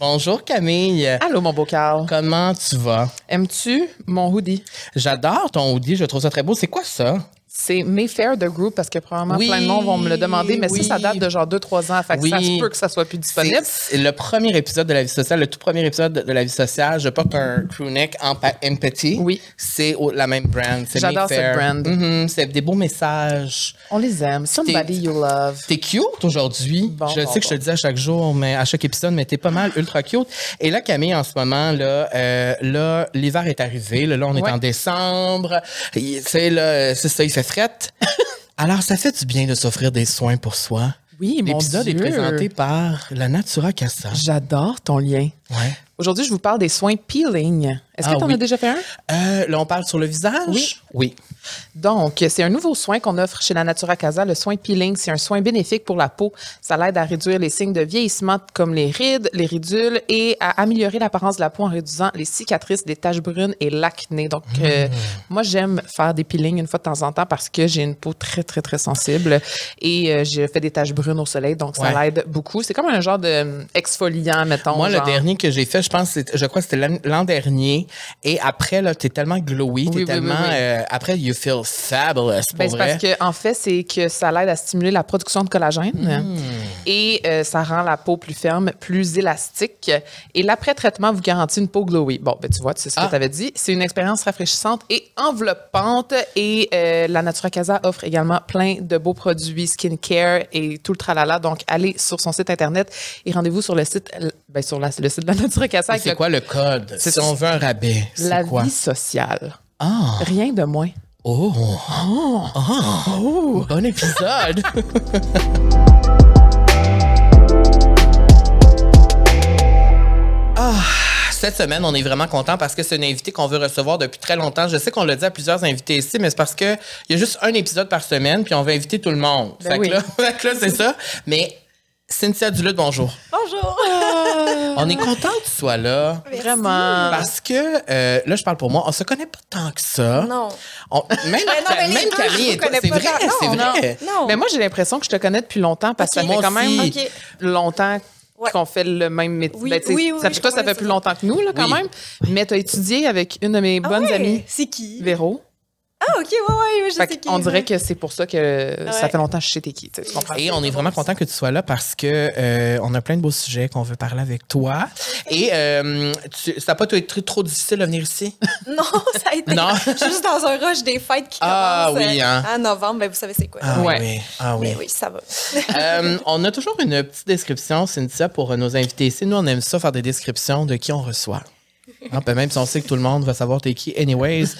Bonjour Camille. Allô, mon beau Carl. Comment tu vas? Aimes-tu mon hoodie? J'adore ton hoodie, je trouve ça très beau. C'est quoi ça? C'est Mayfair de Group parce que probablement Oui, plein de monde vont me le demander, mais oui. ça, ça date de genre 2-3 ans. Fait que ça Oui. se peut que ça soit plus disponible. C'est le premier épisode de la vie sociale, le tout premier épisode de la vie sociale. Je porte un crewneck en pa- empathy. Oui. C'est la même brand. c'est J'adore cette brand. Mhm, c'est des beaux messages. On les aime. Somebody you love. T'es cute aujourd'hui. Bon, je bon, sais que je te le dis à chaque jour, mais à chaque épisode, mais t'es pas mal ultra cute. Et là, Camille, en ce moment, là, euh, là, l'hiver est arrivé. Là, là, on est Ouais. en décembre. C'est ça, il fait frette. Alors, ça fait du bien de s'offrir des soins pour soi. Oui, mon L'épisode est présenté par la Natura Casa. J'adore ton lien. Ouais. Aujourd'hui, je vous parle des soins peeling. Est-ce Ah que tu en oui. as déjà fait un? Euh, là, on parle sur le visage? Oui. Oui. Donc, c'est un nouveau soin qu'on offre chez la Natura Casa, le soin peeling. C'est un soin bénéfique pour la peau. Ça l'aide à réduire les signes de vieillissement comme les rides, les ridules et à améliorer l'apparence de la peau en réduisant les cicatrices, les taches brunes et l'acné. Donc, euh, moi, j'aime faire des peelings une fois de temps en temps parce que j'ai une peau très, très, très sensible et euh, j'ai fait des taches brunes au soleil. Donc, ça Ouais. l'aide beaucoup. C'est comme un genre de euh, exfoliant, mettons. Moi, genre. le dernier que j'ai fait, je pense, je crois que c'était l'an- dernier. Et après, là, t'es tellement glowy, t'es Oui, tellement. oui, euh, après, feel fabulous, pour Ben, c'est vrai. parce que en fait, c'est que ça l'aide à stimuler la production de collagène Hmm. et euh, ça rend la peau plus ferme, plus élastique. Et l'après-traitement vous garantit une peau glowy. Bon, ben tu vois, c'est ce Ah. que tu avais dit. C'est une expérience rafraîchissante et enveloppante. Et euh, la Natura Casa offre également plein de beaux produits skincare et tout le tralala. Donc, allez sur son site internet et rendez-vous sur le site, ben, sur la- le site de la Natura Casa. C'est quoi le code? Si on veut un rabais, La c'est quoi? vie sociale. Ah! Rien de moins. Oh! Oh! Bon épisode! Ah, cette semaine, on est vraiment content parce que c'est une invitée qu'on veut recevoir depuis très longtemps. Je sais qu'on l'a dit à plusieurs invités ici, mais c'est parce que il y a juste un épisode par semaine, puis on veut inviter tout le monde. Ben fait, oui. que là, fait que là, c'est ça. Mais Cynthia Duluth, bonjour. Bonjour. On est content que tu sois là. Vraiment. Parce que, euh, là, je parle pour moi, on se connaît pas tant que ça. Non. On- même Mais non, mais même deux, Camille c'est pas vrai, c'est vrai. Non. Mais moi, j'ai l'impression que je te connais depuis longtemps parce que ça fait quand même longtemps Ouais. qu'on fait le même métier. Oui, Ben, oui, oui, ça, fait- toi, ça plus longtemps que nous, là, quand Oui. même. Mais tu as étudié avec une de mes Ah bonnes amies, C'est qui? Véro. Ah, OK, ouais, ouais, je Fait sais qui. on dirait que c'est pour ça que ça Ouais. fait longtemps que je sais t'es qui. tu comprends? Et on est vraiment content que tu sois là parce que euh, on a plein de beaux sujets qu'on veut parler avec toi. Et euh, tu, ça n'a pas été trop, trop difficile de venir ici? Non, ça a été. Non? Je suis juste dans un rush des fêtes qui Ah, commencent oui, euh, hein. en novembre. Ben, vous savez c'est quoi. Ah Ouais. oui. Ah oui. Mais oui, ça va. Euh, on a toujours une petite description, Cynthia, pour nos invités ici. Nous, on aime ça faire des descriptions de qui on reçoit. Ah, ben même si on sait que tout le monde va savoir t'es qui, anyways.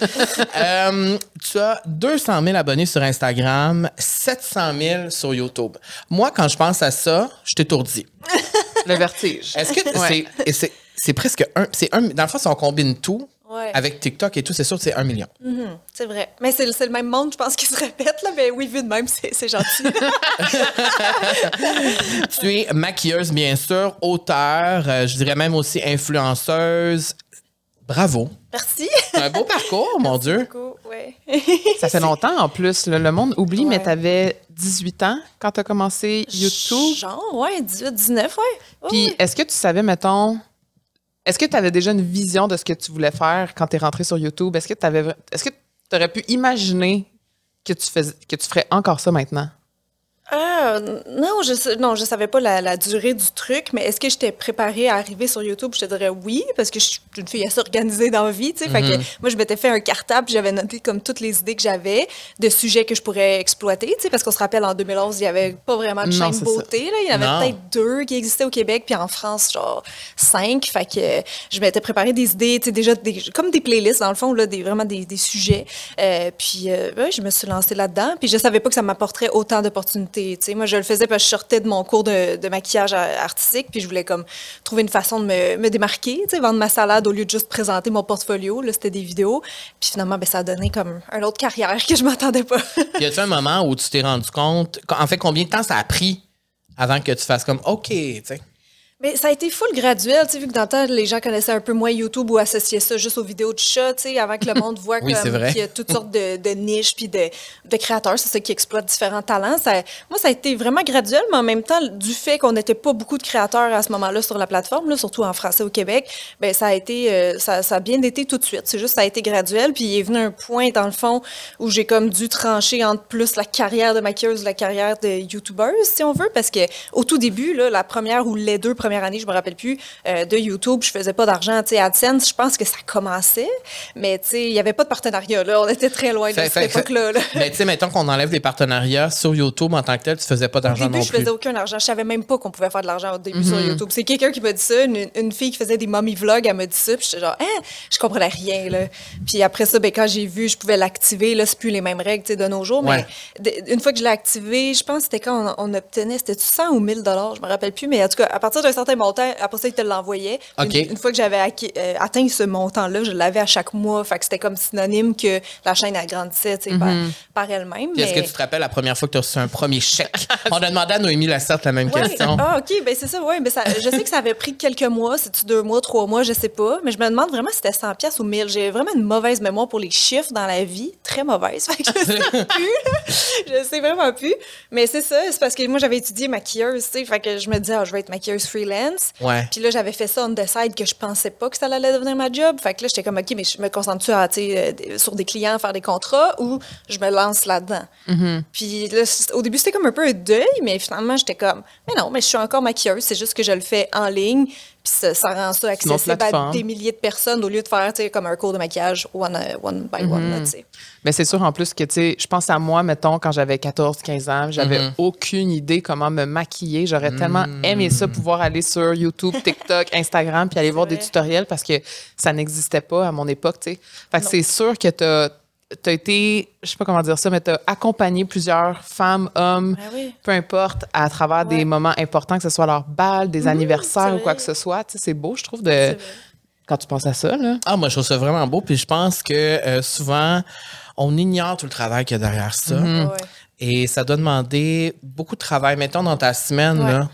Euh, tu as 200 000 abonnés sur Instagram, 700 000 sur YouTube. Moi, quand je pense à ça, je t'étourdis. Le vertige. Est-ce que Ouais. c'est, presque un, c'est un, dans le fond, si on combine tout, Ouais. avec TikTok et tout, c'est sûr que c'est un million. Mhm, c'est vrai. Mais c'est le le même monde, je pense, qui se répète, là. Mais oui, vu de même, c'est c'est gentil. tu es maquilleuse, bien sûr, auteur, euh, je dirais même aussi influenceuse. Bravo. Merci. Un beau parcours, mon Dieu. Beaucoup, ouais. Ça fait longtemps en plus. là. le monde oublie, mais tu avais 18 ans quand tu as commencé YouTube? Genre, ouais, 18, 19, ouais. Puis est-ce que tu savais, mettons, est-ce que tu avais déjà une vision de ce que tu voulais faire quand tu es rentré sur YouTube? Est-ce que tu avais est-ce que tu aurais pu imaginer que tu fais, que tu ferais encore ça maintenant? Ah, non, je non, je savais pas la, la durée du truc, mais est-ce que j'étais préparée à arriver sur YouTube? Je te dirais oui, parce que je suis une fille assez organisée dans la vie, tu sais. Fait que moi, je m'étais fait un cartable, puis j'avais noté comme toutes les idées que j'avais de sujets que je pourrais exploiter, tu sais, parce qu'on se rappelle, en 2011, il y avait pas vraiment de chaîne beauté, là. Il y en avait peut-être deux qui existaient au Québec, puis en France, genre cinq. Fait que je m'étais préparé des idées, tu sais, déjà des, comme des playlists, dans le fond, là, des, vraiment des, des sujets. Euh, puis, euh, ouais, je me suis lancée là-dedans. Puis, je savais pas que ça m'apporterait autant d'opportunités, Moi, je le faisais parce que je sortais de mon cours de, maquillage artistique, puis je voulais comme trouver une façon de me, démarquer, vendre ma salade au lieu de juste présenter mon portfolio. Là, c'était des vidéos. Puis finalement, ben, ça a donné comme une autre carrière que je m'attendais pas. Y a-tu un moment où tu t'es rendu compte, en fait, combien de temps ça a pris avant que tu fasses comme OK, tu sais? Mais ça a été full graduel, tu sais, vu que dans le temps, les gens connaissaient un peu moins YouTube ou associaient ça juste aux vidéos de chats, tu sais, avant que le monde voit Oui, qu'il y a toutes sortes de, de niches puis de, de créateurs, c'est ça qui exploite différents talents. Ça, moi, ça a été vraiment graduel, mais en même temps, du fait qu'on n'était pas beaucoup de créateurs à ce moment-là sur la plateforme, là, surtout en français au Québec, ben ça a été, euh, ça, ça a bien été tout de suite. C'est juste, ça a été graduel, puis il est venu un point, dans le fond, où j'ai comme dû trancher entre plus la carrière de maquilleuse, la carrière de YouTubeuse, si on veut, parce que au tout début, là, la première ou les deux premières années, je me rappelle plus, euh, de YouTube, je faisais pas d'argent. Tu sais, AdSense, je pense que ça commençait, mais tu sais, il y avait pas de partenariat, là. On était très loin de Fait- cette fait- époque-là. là. Mais tu sais, mettons qu'on enlève les partenariats sur YouTube en tant que tel, tu faisais pas Au d'argent début, non je plus. faisais aucun argent. Je savais même pas qu'on pouvait faire de l'argent au début sur YouTube. C'est quelqu'un qui m'a dit ça, une, une fille qui faisait des mommy vlogs, elle m'a dit ça, puis j'étais genre, hein, je comprenais rien, là. Puis après ça, ben, quand j'ai vu, je pouvais l'activer, là, c'est plus les mêmes règles, de nos jours, Ouais. mais une fois que je l'ai activé, je pense que c'était quand on, on obtenait, c'était 100 ou 1000 dollars, je me rappelle plus, mais en tout cas, à partir d'un certain montant, après ça, il te l'envoyait. OK. Une, une fois que j'avais euh, atteint ce montant-là, je l'avais à chaque mois, fait que c'était comme synonyme que la chaîne agrandissait, tu sais, par, par elle-même. Puis Est-ce mais- que tu te rappelles la première fois que tu as reçu un premier chèque? On a demandé à Noémie Lasserte la même Ouais. question. Ah, OK, ben c'est ça, ouais. Ben ça, je sais que ça avait pris quelques mois, c'est-tu deux mois, trois mois, je sais pas. Mais je me demande vraiment si c'était 100 pièces ou 1000. J'ai vraiment une mauvaise mémoire pour les chiffres dans la vie, très mauvaise. Fait que je sais plus. Je sais vraiment plus. Mais c'est ça, c'est parce que moi, j'avais étudié maquilleuse, tu sais. Fait que je me disais, ah, je vais être maquilleuse freelance. Ouais. Puis là, j'avais fait ça on the side que je pensais pas que ça allait devenir ma job. Fait que là, j'étais comme, OK, mais je me concentre-tu à, euh, sur des clients, faire des contrats ou je me lance là-dedans? Puis là, au début, c'était comme un peu un deuil, mais finalement, j'étais comme, mais non, mais je suis encore maquilleuse, c'est juste que je le fais en ligne. Puis ça, ça rend ça accessible à des milliers de personnes au lieu de faire, tu sais, comme un cours de maquillage one, euh, one by one, là, sais. Mais c'est sûr en plus que, tu sais, je pense à moi, mettons, quand j'avais 14, 15 ans, j'avais Mm-hmm. aucune idée comment me maquiller. J'aurais tellement aimé ça, pouvoir aller sur YouTube, TikTok, Instagram, puis aller voir des tutoriels parce que ça n'existait pas à mon époque, tu sais. Fait que c'est sûr que tu as été, je sais pas comment dire ça, mais tu as accompagné plusieurs femmes, hommes, Ben oui. peu importe, à travers des moments importants, que ce soit leur bal, des anniversaires c'est ou quoi que ce soit. Tu sais, c'est beau, je trouve, de. Quand tu penses à ça, là. Ah, moi, je trouve ça vraiment beau. Puis je pense que euh, souvent, on ignore tout le travail qu'il y a derrière ça. Ouais. Et ça doit demander beaucoup de travail. Mettons dans ta semaine, Ouais. là.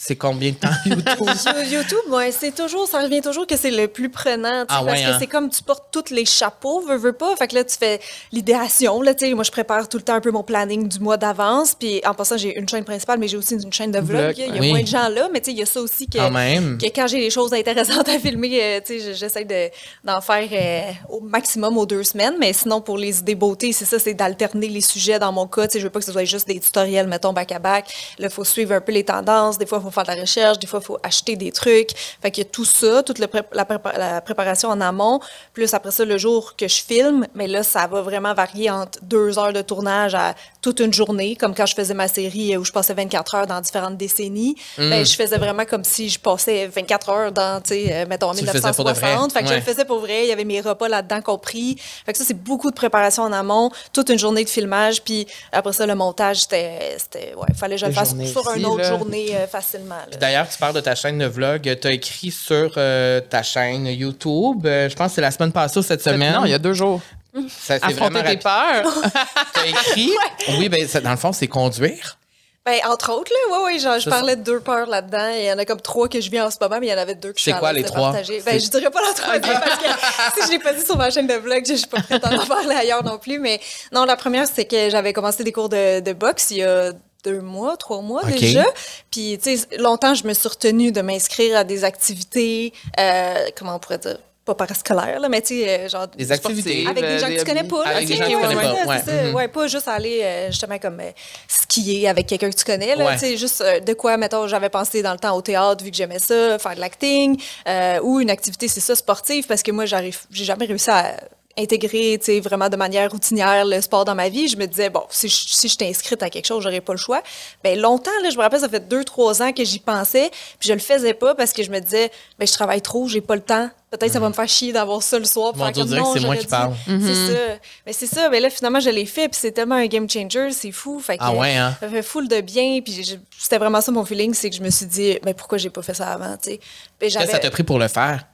C'est combien de temps YouTube? You- YouTube, ouais, c'est toujours, ça revient toujours que c'est le plus prenant, Ah parce ouais, que hein? c'est comme tu portes tous les chapeaux, veux, veux pas. Fait que là, tu fais l'idéation, là, tu sais. Moi, je prépare tout le temps un peu mon planning du mois d'avance. Puis en passant, j'ai une chaîne principale, mais j'ai aussi une chaîne de vlog. Il y a oui. moins de gens là, mais tu sais, il y a ça aussi que, Quand même. que quand j'ai des choses intéressantes à filmer, euh, tu sais, j'essaie de, d'en faire euh, au maximum aux deux semaines. Mais sinon, pour les idées beauté, c'est ça, c'est d'alterner les sujets dans mon cas. Tu sais, je veux pas que ce soit juste des tutoriels, mettons, back-à-back. Là, il faut suivre un peu les tendances. Des fois, il faut faire de la recherche. Des fois, il faut acheter des trucs. Fait qu'il y a tout ça, toute le pré- la, prépa- la préparation en amont. Plus après ça, le jour que je filme, mais là, ça va vraiment varier entre deux heures de tournage à toute une journée, comme quand je faisais ma série où je passais 24 heures dans différentes décennies. Mm. Ben, je faisais vraiment comme si je passais 24 heures dans, tu sais, euh, mettons, en Tu le faisais pour de vrai. 1960. Fait que je le faisais pour vrai. Il y avait mes repas là-dedans compris. Fait que ça, c'est beaucoup de préparation en amont, toute une journée de filmage. Puis après ça, le montage, c'était, c'était ouais, fallait que je le fasse sur une autre là. journée euh, facilement. D'ailleurs, tu parles de ta chaîne de vlog. Tu as écrit sur euh, ta chaîne YouTube. euh, je pense que c'est la semaine passée ou cette semaine. Non, il y a deux jours. Ça, c'est vraiment Affronter tes peurs. T'as écrit? Oui, ben, ça, dans le fond, c'est conduire. Ben, entre autres, là, ouais, ouais, genre, je C'est parlais de deux peurs là-dedans. Il y en a comme trois que je vis en ce moment, mais il y en avait deux que je C'est quoi, les de trois? partager. Ben, je dirais pas la troisième parce que si je l'ai pas dit sur ma chaîne de vlog, je je suis pas prête à en parler ailleurs non plus. Mais non, la première, c'est que j'avais commencé des cours de, de boxe il y a deux mois, trois mois déjà. Puis, tu sais, longtemps, je me suis retenue de m'inscrire à des activités, euh, comment on pourrait dire, pas parascolaires, là, mais tu sais, euh, genre... Des activités. Avec des euh, gens que tu connais pas. Avec des gens que tu connais pas, c'est ouais. ça. Ouais, pas juste aller justement comme skier avec quelqu'un que tu connais. Là, Ouais. tu sais, juste de quoi, mettons, j'avais pensé dans le temps au théâtre, vu que j'aimais ça, faire de l'acting, euh, ou une activité, c'est ça, sportive, parce que moi, j'arrive, j'ai jamais réussi à intégrer, tu sais, vraiment de manière routinière le sport dans ma vie. Je me disais, bon, si je, si je inscrite à quelque chose, j'aurais pas le choix. Ben longtemps, là, je me rappelle, ça fait deux, trois ans que j'y pensais, puis je le faisais pas parce que je me disais, ben je travaille trop, j'ai pas le temps. Peut-être ça va me faire chier d'avoir ça le soir. pour Mon faire Dieu, comme, dirait que non, c'est moi qui dû. parle. C'est ça. Mais c'est ça. Mais là, finalement, je l'ai fait, puis c'est tellement un game changer, c'est fou. Fait que, Ah ouais, hein? Ça fait full de bien, puis c'était vraiment ça mon feeling, c'est que je me suis dit, mais pourquoi j'ai pas fait ça avant, tu sais? Puis Qu'est-ce que ça t'a pris pour le faire?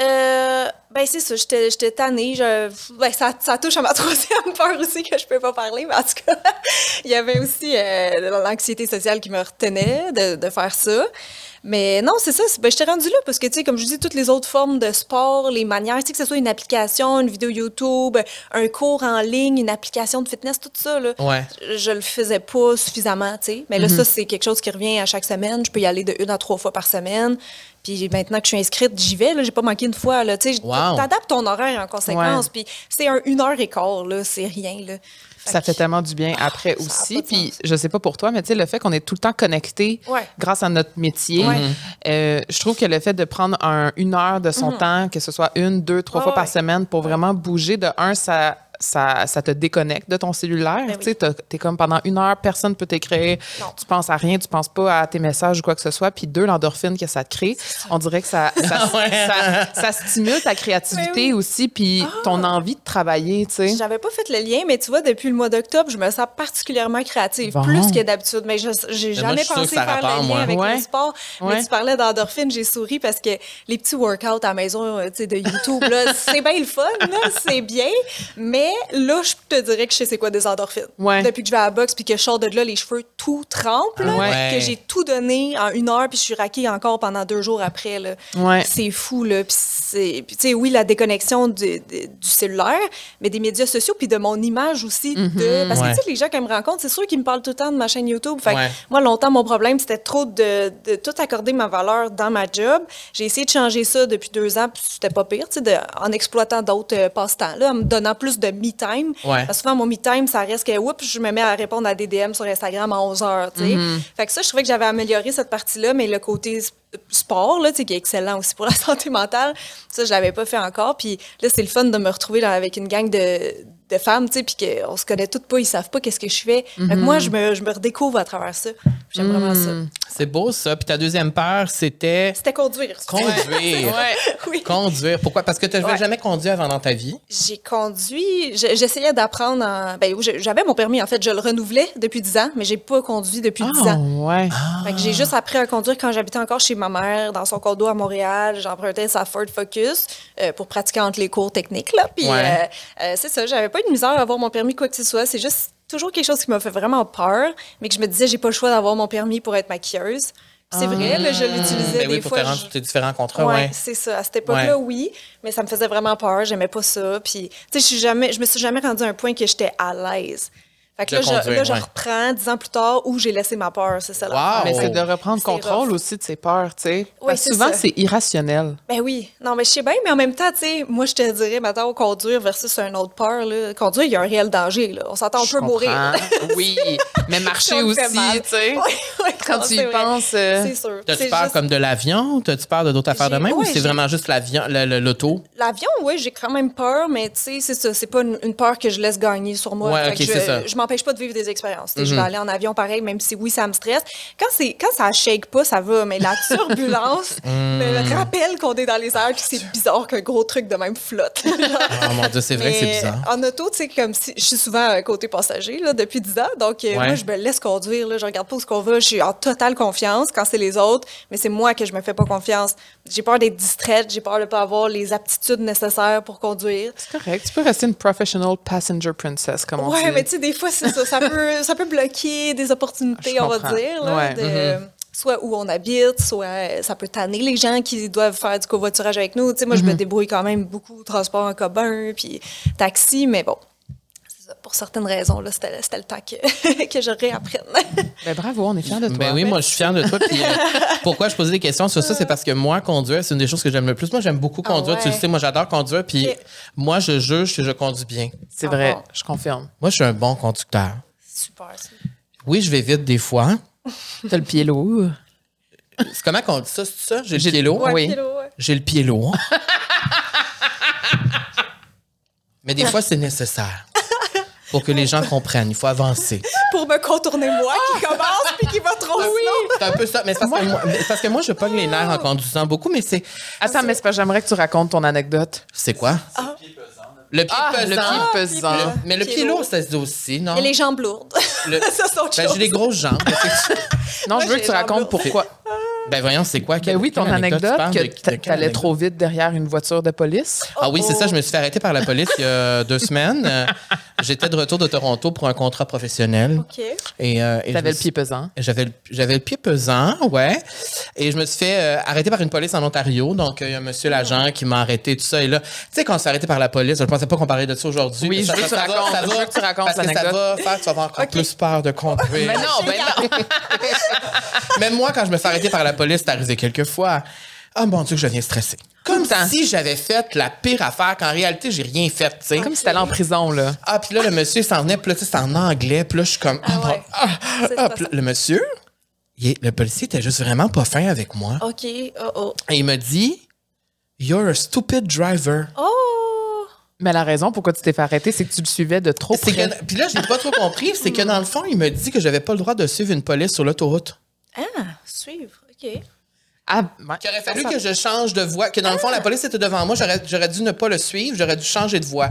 Euh, ben c'est ça, j'étais j'étais tannée. Je, ben ça, ça touche à ma troisième peur aussi que je peux pas parler, mais en tout cas, il y avait aussi euh, l'anxiété sociale qui me retenait de, de faire ça. Mais non, c'est ça. Ben, j'étais rendue là parce que, tu sais, comme je dis, toutes les autres formes de sport, les manières, tu sais, que ce soit une application, une vidéo YouTube, un cours en ligne, une application de fitness, tout ça, là, Ouais. je, je le faisais pas suffisamment, tu sais. Mais là, ça, c'est quelque chose qui revient à chaque semaine. Je peux y aller de une à trois fois par semaine. Puis maintenant que je suis inscrite, j'y vais. Là, j'ai pas manqué une fois. Là, tu sais, Wow. t'adaptes ton horaire en conséquence. Ouais. Puis c'est un une heure et quart, là, c'est rien, là. Ça fait tellement du bien après aussi. Puis je sais pas pour toi, mais tu sais, le fait qu'on est tout le temps connecté Ouais. grâce à notre métier, Ouais. euh, je trouve que le fait de prendre un- une heure de son temps, que ce soit une, deux, trois Ouais, fois par semaine pour vraiment bouger, de un, ça. Ça, ça te déconnecte de ton cellulaire. Ben tu sais, t'as- t'es comme pendant une heure, personne peut t'écrire. Tu penses à rien, tu penses pas à tes messages ou quoi que ce soit. Puis deux, l'endorphine que ça te crée, on dirait que ça, ça, Ouais. ça- ça stimule ta créativité oui. aussi, puis ton envie de travailler, tu sais. J'avais pas fait le lien, mais tu vois, depuis le mois d'octobre, je me sens particulièrement créative, Bon. plus que d'habitude. Mais je j'ai moi, je jamais pensé faire rapporte, le lien moi. avec Ouais. le sport. Ouais. Mais tu parlais d'endorphine, j'ai souri parce que les petits workouts à la maison euh, tu sais, de YouTube, là, c'est bien le fun, c'est bien. Mais là, je te dirais que je sais c'est quoi des endorphines. Ouais. Depuis que je vais à la boxe puis que je sors de là, les cheveux tout trempent, là, Ouais. que j'ai tout donné en une heure puis je suis raquée encore pendant deux jours après. Là. Ouais. C'est fou, là. Puis, tu sais, oui, la déconnexion du, du- cellulaire, mais des médias sociaux, puis de mon image aussi. de... Parce que, Ouais. tu sais, les gens qui me rencontrent, c'est sûr qu'ils me parlent tout le temps de ma chaîne YouTube. Fait que moi, longtemps, mon problème, c'était trop de, de tout accorder ma valeur dans ma job. J'ai essayé de changer ça depuis deux ans, puis c'était pas pire, tu sais, en exploitant d'autres euh, passe-temps, là, en me donnant plus de Ouais. Parce que souvent, mon me-time, ça reste que, oups, je me mets à répondre à des DM sur Instagram à 11 heures, tu sais. Fait que ça, je trouvais que j'avais amélioré cette partie-là, mais le côté sport, là, tu sais, qui est excellent aussi pour la santé mentale, ça, je l'avais pas fait encore. Puis là, c'est le fun de me retrouver avec une gang de, de femmes, tu sais, puis qu'on se connaît toutes pas, ils savent pas qu'est-ce que je fais. Fait que moi, je me, je me redécouvre à travers ça. J'aime vraiment ça. C'est beau, ça. Puis ta deuxième peur, c'était C'était conduire. conduire. Oui. Conduire. Pourquoi? Parce que tu n'avais jamais conduit avant dans ta vie. J'ai conduit, je- j'essayais d'apprendre en. Ben, j'avais mon permis, en fait, je le renouvelais depuis 10 ans, mais j'ai pas conduit depuis 10 Ah, ans. ouais. Fait que j'ai juste appris à conduire quand j'habitais encore chez ma mère, dans son condo à Montréal. J'empruntais sa Ford Focus euh, pour pratiquer entre les cours techniques. Là. Puis Ouais. euh, euh, c'est ça, j'avais pas eu de misère à avoir mon permis quoi que ce soit. C'est juste toujours quelque chose qui m'a fait vraiment peur, mais que je me disais, j'ai pas le choix d'avoir mon permis pour être maquilleuse. C'est vrai, là, je l'utilisais Ben des oui, pour fois. je- différents contrats, Ouais, ouais. c'est ça. À cette époque-là, oui, mais ça me faisait vraiment peur. J'aimais pas ça. Puis, tu sais, je suis jamais, je me suis jamais rendue à un point que j'étais à l'aise. Fait que De là, je, conduire, là, je ouais. reprends dix ans plus tard où j'ai laissé ma peur. C'est ça. Wow. Mais c'est de reprendre contrôle rough. aussi de ses peurs, tu sais. Oui, Parce que c'est souvent, c'est irrationnel. Ben oui. Non, mais je sais bien, mais en même temps, tu sais, moi, je te dirais, maintenant, conduire versus un autre peur, là. Conduire, il y a un réel danger, là. On s'entend, on peut mourir. oui, mais marcher aussi, tu sais. Quand non, tu y penses. euh, C'est sûr. T'as-tu peur juste- comme de l'avion? T'as-tu peur de d'autres affaires de même? ou c'est vraiment juste l'avion, le- le- l'auto? L'avion, oui, j'ai quand même peur, mais tu sais, c'est ça. C'est pas une, peur que je laisse gagner sur moi. Ouais, ok, c'est ça. Mhm. M'empêche pas de vivre des expériences. Je vais aller en avion pareil, même si oui, ça me stresse. Quand, c'est, quand ça shake pas, ça va, mais la turbulence Mhm. me rappelle qu'on est dans les airs, puis c'est bizarre qu'un gros truc de même flotte. Oh mon Dieu, c'est vrai c'est bizarre. En auto, tu sais, comme si je suis souvent côté passager là, depuis 10 ans. Donc, euh, Ouais. moi, je me laisse conduire. Là, je regarde pas où ce qu'on va. Je suis en totale confiance quand c'est les autres, mais c'est moi que je me fais pas confiance. J'ai peur d'être distraite. J'ai peur de pas avoir les aptitudes nécessaires pour conduire. C'est correct. Tu peux rester une professional passenger princess, comme on dit. Ouais, mais tu sais, des fois, c'est ça. Ça peut, ça peut bloquer des opportunités, on va dire. Là, Ouais, de- Soit où on habite, soit euh, ça peut tanner les gens qui doivent faire du covoiturage avec nous. Tu sais, moi, je me débrouille quand même beaucoup transport en commun, puis taxi, mais bon. Pour certaines raisons, là, c'était c'était le temps que, que je réapprenne. Ben, bravo, on est fiers de toi. Ben oui, moi, je suis fière de toi. Puis, euh, pourquoi je posais des questions sur ça? C'est parce que moi, conduire, c'est une des choses que j'aime le plus. Moi, j'aime beaucoup Ah conduire. Tu le sais, moi, j'adore conduire. Puis, moi, je juge que je conduis bien. C'est Ah vrai, bon. je confirme. Moi, je suis un bon conducteur. Super, ça. Oui, je vais vite des fois. T'as le pied lourd. C'est comment qu'on dit ça? C'est ça? J'ai le J'ai- pied lourd? Oui. J'ai le pied lourd. Mais des fois, c'est nécessaire. Pour que les gens comprennent. Il faut avancer. Pour me contourner moi qui commence puis qui va trop slow. C'est un peu ça. Mais c'est parce, que moi, mais c'est parce que moi, je pogne les nerfs en conduisant beaucoup, mais c'est. Attends, mais c'est pas, j'aimerais que tu racontes ton anecdote. C'est quoi? Le pied Ah, pesant. le pied pesant. Le- mais le Pied pied lourd, ça se dit aussi, non? Et les jambes lourdes. Le- ça, c'est autre Ben, chose. j'ai des grosses jambes. Non, Moi, je veux que tu racontes pourquoi. Ben voyons, c'est quoi? Ben Quelle- oui, ton anecdote, de- que t'allais anecdote? trop vite derrière une voiture de police? Ah oui, c'est Oh, ça. Je me suis fait arrêter par la police il y a deux semaines. Euh, J'étais de retour de Toronto pour un contrat professionnel. OK. Et, euh, et T'avais le pied pesant. J'avais le, j'avais le pied pesant, ouais. Et je me suis fait euh, arrêter par une police en Ontario. Donc, il y a un monsieur l'agent qui m'a arrêté, tout ça. Et là, tu sais, quand on s'est arrêté par la police, je pensais pas qu'on parlait de ça aujourd'hui. Oui, je ça- veux que ça va- racontes, ça je va, veux que tu racontes Parce que ça va faire que tu vas avoir encore plus peur de conduire. Mais non, ben non. Même moi, quand je me fais arrêter par la police, c'est arrivé quelques fois. Ah, mon Dieu, que je viens stressé. Comme si j'avais fait la pire affaire, qu'en réalité, j'ai rien fait, tu sais. Comme si t'allais en prison, là. Ah, puis là, le monsieur il s'en venait, puis là, c'est en anglais, puis là, je suis comme. Ah ouais. ah, ah, là, le monsieur, il est- le policier était juste vraiment pas fin avec moi. OK. Oh, oh. Et il me dit You're a stupid driver. Oh! Mais la raison pourquoi tu t'es fait arrêter, c'est que tu le suivais de trop près. que, puis là, j'ai pas trop compris. C'est que dans le fond, il me dit que j'avais pas le droit de suivre une police sur l'autoroute. Ah, suivre. OK. Ah. Qu'il aurait fallu que je change de voie. Que dans le fond, la police était devant moi. J'aurais, dû ne pas le suivre. J'aurais dû changer de voie.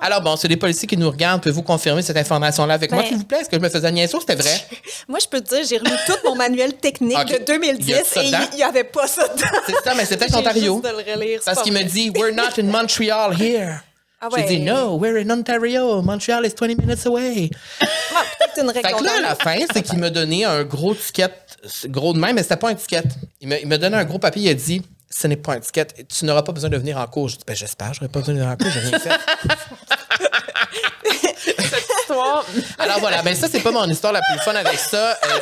Alors, bon, c'est des policiers qui nous regardent. Pouvez-vous confirmer cette information-là avec moi, Ben- s'il vous plaît? Est-ce que je me faisais niaiser c'était vrai? Moi, je peux te dire, j'ai relu tout mon manuel technique Ok. de 2010 Il y a ça et il n'y avait pas ça dedans. C'est ça, mais c'est peut-être Ontario. juste de le relire, Parce qu'il me dit, We're not in Montreal here. Ah J'ai ouais. dit, No, we're in Ontario. Montreal is 20 minutes away. Ah, peut-être une Fait que là, à la fin, c'est qu'il m'a donné un gros ticket, gros de même, mais c'était pas un ticket. Il m'a, il m'a donné un gros papier, il a dit, ce n'est pas un ticket, tu n'auras pas besoin de venir en cours. J'ai dit, ben, j'espère, j'aurais pas besoin de venir en cours, j'ai rien fait. Alors voilà, ben ça, c'est pas mon histoire la plus fun avec ça. Euh,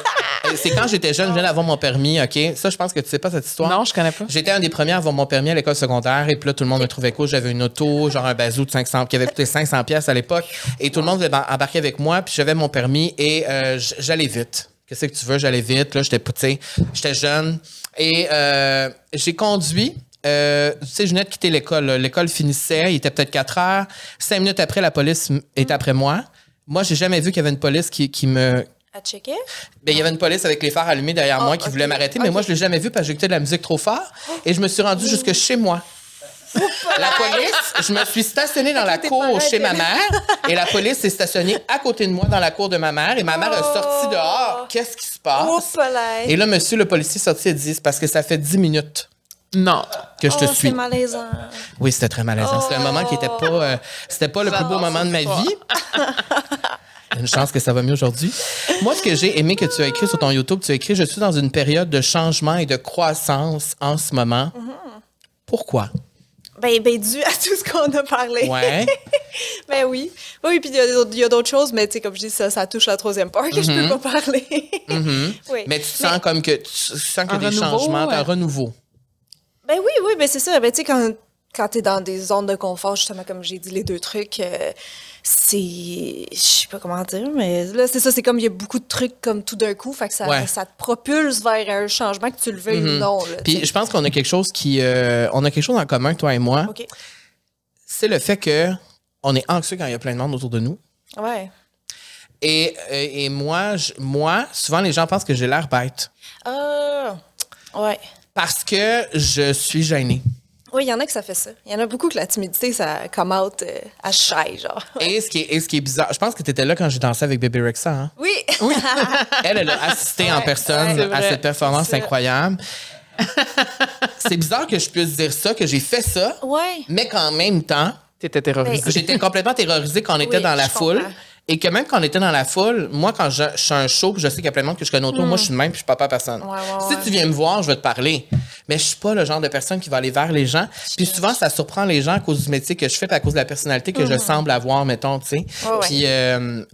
euh, c'est quand j'étais jeune, je viens d'avoir mon permis, OK? Ça, je pense que tu sais pas cette histoire. Non, je connais pas. J'étais un des premiers à avoir mon permis à l'école secondaire et puis là, tout le monde me trouvait cool. J'avais une auto, genre un bazou de 500, qui avait coûté 500 pièces à l'époque et tout le monde voulait embarquer avec moi puis j'avais mon permis et euh, j'allais vite. Qu'est-ce que tu veux? J'allais vite. Là, j'étais, j'étais jeune et euh, j'ai conduit. Euh, tu sais, je venais de quitter l'école. L'école finissait, il était peut-être 4 heures. Cinq minutes après, la police est après moi. Moi, j'ai jamais vu qu'il y avait une police qui, qui me, À checker? ben, il y avait une police avec les phares allumés derrière Oh, moi qui voulait m'arrêter, mais moi, je l'ai jamais vu parce que j'écoutais de la musique trop fort et je me suis rendu jusque chez moi. La police, je me suis stationnée dans la cour chez ma mère et la police s'est stationnée à côté de moi dans la cour de ma mère et ma mère a Oh. sorti dehors. Qu'est-ce qui se passe? Et là, monsieur le policier est sorti et dit, parce que ça fait 10 minutes Non. que je te Oh, suis. C'est malaisant. Oui, c'était très malaisant. C'était un Oh. moment qui était pas, euh, c'était pas le plus beau moment de ma histoire. vie. Une chance que ça va mieux aujourd'hui. Moi, ce que j'ai aimé que tu as écrit sur ton YouTube, tu as écrit Je suis dans une période de changement et de croissance en ce moment. Mm-hmm. Pourquoi? Ben, ben, dû à tout ce qu'on a parlé. Ouais. Ben oui. Oui, puis il y a d'autres- choses, mais tu sais, comme je dis, ça, ça touche la troisième part que je peux pas parler. Oui. Mm-hmm. Mais tu sens comme que tu sens Un des renouveau, changements, ouais. un renouveau. Ben oui, oui, ben c'est ça. Ben tu sais, quand, quand t'es dans des zones de confort, justement, comme j'ai dit, les deux trucs, euh, c'est. Je sais pas comment dire, mais là, c'est ça, c'est comme il y a beaucoup de trucs comme tout d'un coup, fait que ça, Ouais. ça te propulse vers un changement que tu le veuilles ou non. Là, tu Puis sais. je pense qu'on a quelque chose qui, euh, on a quelque chose en commun, toi et moi. OK. C'est le fait que on est anxieux quand il y a plein de monde autour de nous. Ouais. Et, euh, et moi, je- moi, souvent les gens pensent que j'ai l'air bête Ah. ouais. Parce que je suis gênée. Oui, il y en a que ça fait ça. Il y en a beaucoup que la timidité, ça come out euh, à shy, genre. Et ce qui est, et ce qui est bizarre, je pense que tu étais là quand j'ai dansé avec Baby Rexa. Hein? Oui. Elle, elle a assisté en personne à vrai. cette performance incroyable. c'est bizarre que je puisse dire ça, que j'ai fait ça, ouais. mais qu'en même temps, T'étais terrorisée. j'étais complètement terrorisée quand on était Oui, dans la foule. comprends. Et que même quand on était dans la foule, moi, quand je, je suis un show, puis je sais qu'il y a plein de monde que je connais autour, moi, je suis de même, puis je suis pas pas personne. Ouais, ouais, si ouais. tu viens me voir, je vais te parler. Mais je suis pas le genre de personne qui va aller vers les gens. Puis souvent, ça surprend les gens à cause du métier que je fais, puis à cause de la personnalité que je semble avoir, mettons, tu sais. Puis, euh,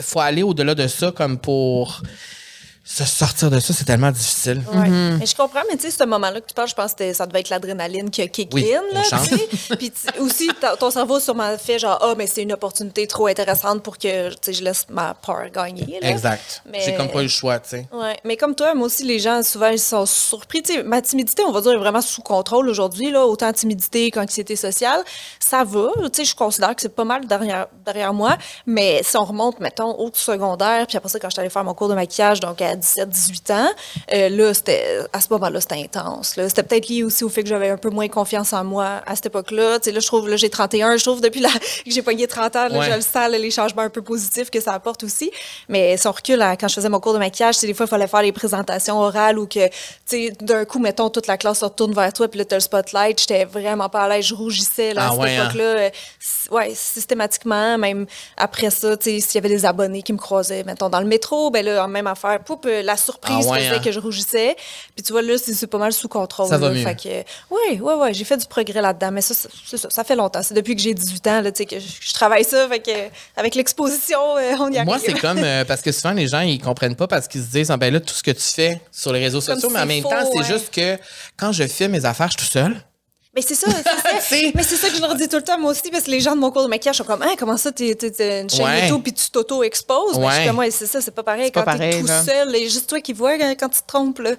faut aller au-delà de ça comme pour se sortir de ça, c'est tellement difficile. Ouais. Mais je comprends, mais tu sais, ce moment-là que tu parles, je pense que ça devait être l'adrénaline qui a kick Oui, in. Là. Puis aussi, ton cerveau a sûrement fait genre, ah, mais c'est une opportunité trop intéressante pour que je laisse ma peur gagner. là. Exact. Mais- J'ai comme pas eu le choix, tu sais. Ouais. Mais comme toi, moi aussi, les gens, souvent, ils sont surpris. Tu sais, ma timidité, on va dire, est vraiment sous contrôle aujourd'hui. là. Autant timidité qu'anxiété sociale. Ça va. Tu sais, je considère que c'est pas mal derrière, derrière moi. Mais si on remonte, mettons, au secondaire, puis après ça, quand je suis allée faire mon cours de maquillage, donc à 17, 18 ans. Euh, là, c'était, à ce moment-là, c'était intense. là. C'était peut-être lié aussi au fait que j'avais un peu moins confiance en moi à cette époque-là. Tu sais, là, je trouve, là, j'ai 31. Je trouve, depuis la, que j'ai pogné 30 ans, là, Ouais. je le sens, là, les changements un peu positifs que ça apporte aussi. Mais si on recule à- quand je faisais mon cours de maquillage, sais, des fois, il fallait faire les présentations orales ou que, tu sais, d'un coup, mettons, toute la classe se retourne vers toi, puis là, t'as le spotlight. J'étais vraiment pas à l'aise. Je rougissais, là, Ah à cette ouais, hein? époque-là. Euh, ouais, systématiquement, même après ça, tu sais, s'il y avait des abonnés qui me croisaient, mettons, dans le métro, ben là, même affaire, poup, la surprise Ah ouais, faisait hein? que je rougissais. Puis tu vois, là, c'est pas mal sous contrôle. Ça va là. mieux. Fait que, ouais, ouais, ouais, j'ai fait du progrès là-dedans, mais ça, c'est ça, ça fait longtemps. C'est depuis que j'ai 18 ans, là, tu sais, que je, je travaille ça, fait que, avec l'exposition, euh, on y arrive. Moi, c'est comme euh, parce que souvent les gens ils comprennent pas parce qu'ils se disent ah, ben là tout ce que tu fais sur les réseaux Comme sociaux, mais en même faux, temps c'est ouais. juste que quand je fais mes affaires, je suis tout seul. Mais c'est ça, c'est mais c'est ça que je leur dis tout le temps, moi aussi, parce que les gens de mon cours de maquillage sont comme, hein, comment ça, t'es une chaîne Ouais. YouTube puis tu t'auto-exposes? Mais je suis Ouais. comme, ouais, c'est ça, c'est pas pareil. Quand t'es tout là. seul, et juste toi qui vois quand, quand tu te trompes, là.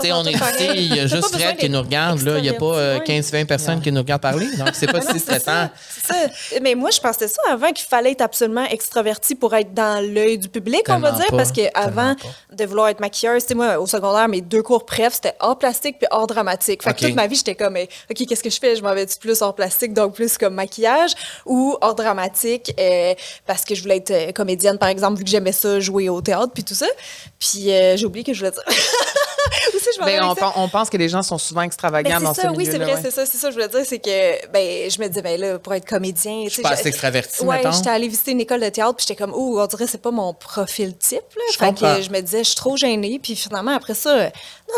Tu sais, on est ici, il y a juste Fred qui nous regarde, là. Il n'y a pas euh, 15-20 personnes qui nous regardent parler. Donc, c'est pas si stressant. C'est ça. Mais moi, je pensais ça avant qu'il fallait être absolument extraverti pour être dans l'œil du public, on va dire. pas, Parce qu'avant de vouloir être maquilleuse, moi, au secondaire, mes deux cours préf, c'était hors plastique puis hors dramatique. Fait que toute ma vie, j'étais comme, eh, OK, qu'est-ce que je fais? Je m'en vais-tu plus hors plastique, donc plus comme maquillage, ou hors dramatique, euh, parce que je voulais être euh, comédienne, par exemple, vu que j'aimais ça, jouer au théâtre puis tout ça. Puis euh, j'ai oublié que je voulais dire. Aussi, je Ben, on, ça. pense que les gens sont souvent extravagants Ben, dans c'est ce ça, oui, c'est vrai, ouais. c'est ça, c'est ça. Je voulais dire, c'est que, ben, je me disais, ben là, pour être comédien, tu sais, pas assez extraverti, mettons. j'étais allée visiter une école de théâtre, puis j'étais comme, oh, on dirait que c'est pas mon profil type, là. Je fait que je me disais, je suis trop gênée, puis finalement, après ça,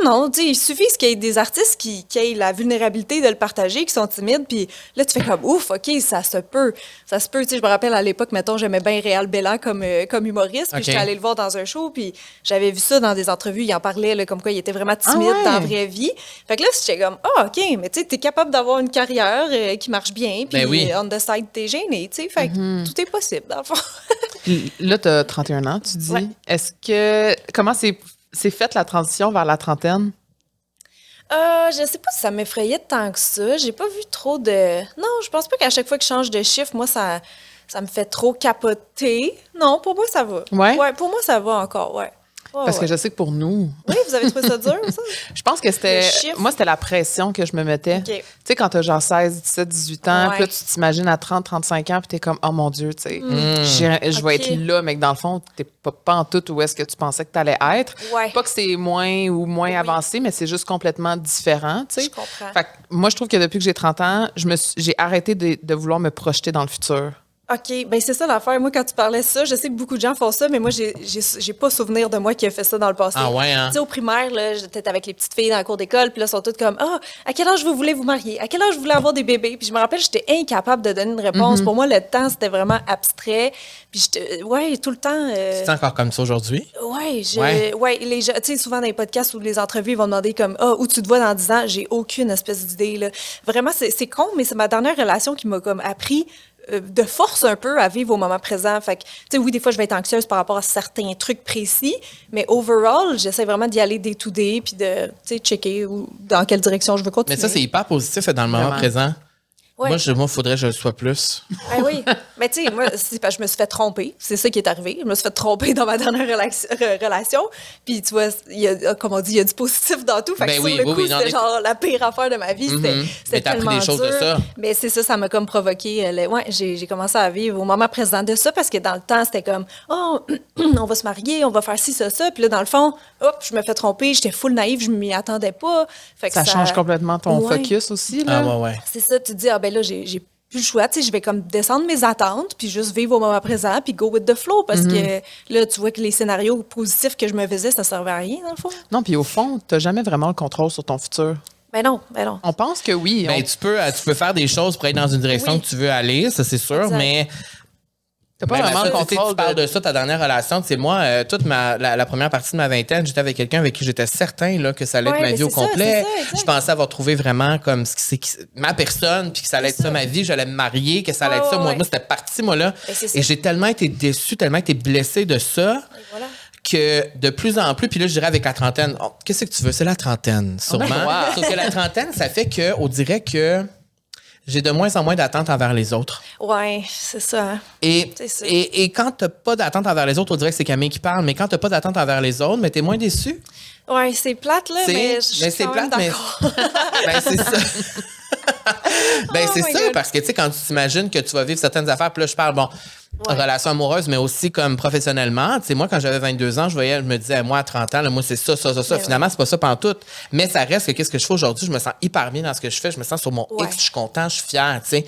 non, non, il suffit qu'il y ait des artistes qui, qui aient la vulnérabilité de le partager, qui sont timides, puis là, tu fais comme, ouf, OK, ça se peut. Ça se peut, tu sais, je me rappelle à l'époque, mettons, j'aimais bien Réal Bellan comme, euh, comme humoriste, puis Ok. j'étais allée le voir dans un show, puis j'avais vu ça dans des entrevues, il en parlait, là, comme quoi il était vraiment timide Ah ouais? dans la vraie vie. Fait que là, j'étais comme, ah, OK, mais tu sais, t'es capable d'avoir une carrière euh, qui marche bien, puis Ben oui. on the side, t'es gêné, tu sais. Fait que Mm-hmm. tout est possible, dans le fond. Là, tu as 31 ans, tu dis. Ouais. Est-ce que. Comment c'est c'est faite la transition vers la trentaine? Euh, je sais pas si ça m'effrayait tant que ça. J'ai pas vu trop de. Non, je pense pas qu'à chaque fois que je change de chiffre, moi, ça, ça me fait trop capoter. Non, pour moi, ça va. Ouais? Ouais, pour moi, ça va encore, ouais. Parce que je sais que pour nous, Oui, vous avez trouvé ça dur, ça? je pense que c'était. Moi, c'était la pression que je me mettais. Tu sais, quand t'as genre 16, 17, 18 ans, puis là, tu t'imagines à 30, 35 ans, puis t'es comme, oh mon Dieu, tu sais, Hmm. j'ai- je vais être là, mais que dans le fond, t'es pas, pas en tout où est-ce que tu pensais que t'allais être. Ouais. Pas que c'est moins ou moins Oui. avancé, mais c'est juste complètement différent, tu sais. Je comprends. Fait que moi, je trouve que depuis que j'ai 30 ans, je me suis- j'ai arrêté de, de vouloir me projeter dans le futur. OK, ben c'est ça l'affaire. Moi, quand tu parlais de ça, je sais que beaucoup de gens font ça, mais moi, j'ai pas souvenir de moi qui a fait ça dans le passé. Ah ouais, hein? Tu sais, au primaire, là, j'étais avec les petites filles dans la cour d'école, puis là, elles sont toutes comme Ah, à quel âge vous voulez vous marier? À quel âge vous voulez avoir des bébés? Puis je me rappelle, j'étais incapable de donner une réponse. Mm-hmm. Pour moi, le temps, c'était vraiment abstrait. Puis j'étais, ouais, tout le temps. euh, C'est encore comme ça aujourd'hui? Ouais, Ouais. ouais. les gens- tu sais, souvent dans les podcasts ou les entrevues, ils vont demander comme, ah, où tu te vois dans 10 ans? J'ai aucune espèce d'idée, là. Vraiment, c'est con, mais c'est ma dernière relation qui m'a comme appris euh, de force un peu à vivre au moment présent. Fait que, tu sais, oui, des fois, je vais être anxieuse par rapport à certains trucs précis, mais overall, j'essaie vraiment d'y aller day to day puis de, tu sais, checker où, dans quelle direction je veux Mais continuer. ça, c'est hyper positif dans le moment Vraiment. présent. Ouais. Moi, je, moi, faudrait que je le sois plus. Ah oui. Mais tu sais, moi, c'est parce que je me suis fait tromper. C'est ça qui est arrivé. Je me suis fait tromper dans ma dernière re- relation. Puis tu vois, il y a, comme on dit, il y a du positif dans tout. Fait que Ben sur oui, le oui, coup, oui, c'était genre la pire affaire de ma vie. C'était Mhm. c'était appris tellement des choses de dur. ça. Mais c'est ça, ça m'a comme provoqué. euh, le- ouais, j'ai j'ai commencé à vivre au moment présent de ça parce que dans le temps, c'était comme, oh, on va se marier, on va faire ci, ça, ça. Puis là, dans le fond, hop, je me fais tromper. J'étais full naïve, je m'y attendais pas. Fait que Ça, change complètement ton Ouais. focus aussi, là. Ah ouais, ouais. C'est ça, tu te dis, ah ben là, j'ai j'ai plus le choix, tu sais, je vais comme descendre mes attentes, puis juste vivre au moment présent, puis go with the flow, parce Mm-hmm. que là, tu vois que les scénarios positifs que je me faisais, ça servait à rien, dans le fond. Non, puis au fond, t'as jamais vraiment le contrôle sur ton futur. Ben non, ben non. On pense que oui. Ben, on- tu, peux, euh, tu peux faire des choses pour être dans une direction Oui. que tu veux aller, ça c'est sûr, Exact. mais T'as pas Même vraiment le ça, tu sais, contrôle. Tu parles de- de ça, ta dernière relation. Tu sais, moi, euh, toute ma, la, la première partie de ma vingtaine, j'étais avec quelqu'un avec qui j'étais certain là, que ça allait Ouais, être ma vie au c'est ça, complet. c'est ça, je pensais avoir trouvé vraiment comme ce qui, c'est ma personne, puis que ça allait être ça. ça. ma vie, j'allais me marier, que ça allait être ça. ouais, Moi, moi c'était parti, moi, là. Ben, c'est. Et j'ai tellement été déçue, tellement été blessée de ça. Et voilà. Que de plus en plus, puis là, je dirais avec la trentaine, oh, qu'est-ce que tu veux? C'est la trentaine, sûrement. Wow. Sauf que la trentaine, ça fait que, on dirait que j'ai de moins en moins d'attentes envers les autres. Ouais, c'est ça. hein. Et, C'est ça. et, et quand t'as pas d'attente envers les autres, on dirait que c'est Camille qui parle, mais quand t'as pas d'attente envers les autres, mais t'es moins déçu. Ouais, c'est plate, là, mais je suis plate, mais-. Ben, c'est ça. ben, Oh c'est ça, God. parce que, tu sais, quand tu t'imagines que tu vas vivre certaines affaires, puis là, je parle, bon, Ouais. relation amoureuse, mais aussi comme professionnellement. Tu sais, moi, quand j'avais 22 ans, je voyais, je me disais, moi, à 30 ans, là, moi, c'est ça, ça, ça, ça. Finalement, c'est pas ça pantoute. Mais ça reste que qu'est-ce que je fais aujourd'hui? Je me sens hyper bien dans ce que je fais. Je me sens sur mon Ouais. X, je suis content, je suis fier, tu sais.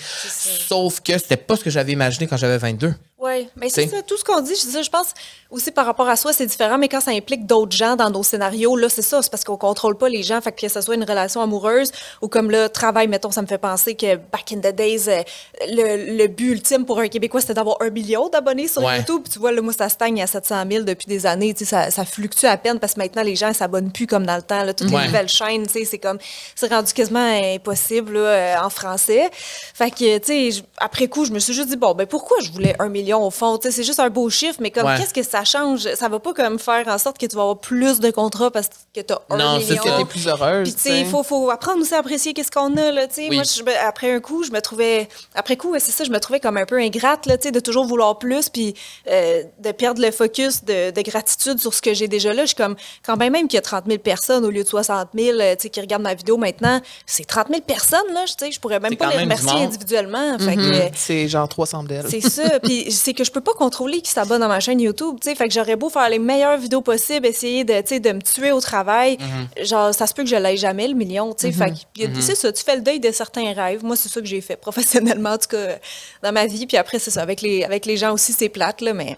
Sauf que c'était pas ce que j'avais imaginé quand j'avais 22. Oui, mais c'est ça. Tout ce qu'on dit, je, ça, je pense aussi par rapport à soi, c'est différent, mais quand ça implique d'autres gens dans nos scénarios, là, c'est ça. C'est parce qu'on contrôle pas les gens. Fait que ce soit une relation amoureuse ou comme le travail, mettons, ça me fait penser que back in the days, euh, le, le but ultime pour un Québécois, c'était d'avoir un million d'abonnés sur Ouais. YouTube. Puis tu vois, là, moi, ça stagne à 700 000 depuis des années. Tu sais, ça, ça fluctue à peine parce que maintenant, les gens ne s'abonnent plus comme dans le temps. Là. Toutes Ouais. les nouvelles chaînes, tu sais, c'est comme, c'est rendu quasiment impossible là, euh, en français. Fait que, tu sais, après coup, je me suis juste dit, bon, ben pourquoi je voulais un million au fond? C'est juste un beau chiffre, mais comme, Ouais. qu'est-ce que ça change? Ça va pas comme faire en sorte que tu vas avoir plus de contrats parce que tu as un Non, c'est million. ça. T'es plus heureuse. Puis, il faut, faut apprendre aussi à apprécier qu'est-ce qu'on a, là. Oui. Moi, je après un coup, je me trouvais... Après coup, c'est ça, je me trouvais comme un peu ingrate, là, de toujours vouloir plus, puis euh, de perdre le focus de, de gratitude sur ce que j'ai déjà là. Je suis comme, quand bien même qu'il y a 30 000 personnes au lieu de 60 000, euh, qui regardent ma vidéo maintenant, c'est 30 000 personnes, là, je pourrais même pas les même remercier individuellement. Que, euh, C'est genre 300 d'elles. c'est ça. Puis c'est que je peux pas contrôler qui s'abonne à ma chaîne YouTube, tu sais. Fait que j'aurais beau faire les meilleures vidéos possibles, essayer de, de me tuer au travail. Genre, ça se peut que je l'aille jamais, le million, tu sais. Fait que y a- c'est ça, tu fais le deuil de certains rêves. Moi, c'est ça que j'ai fait professionnellement, en tout cas, dans ma vie. Puis après, c'est ça. Avec les, avec les gens aussi, c'est plate, là, mais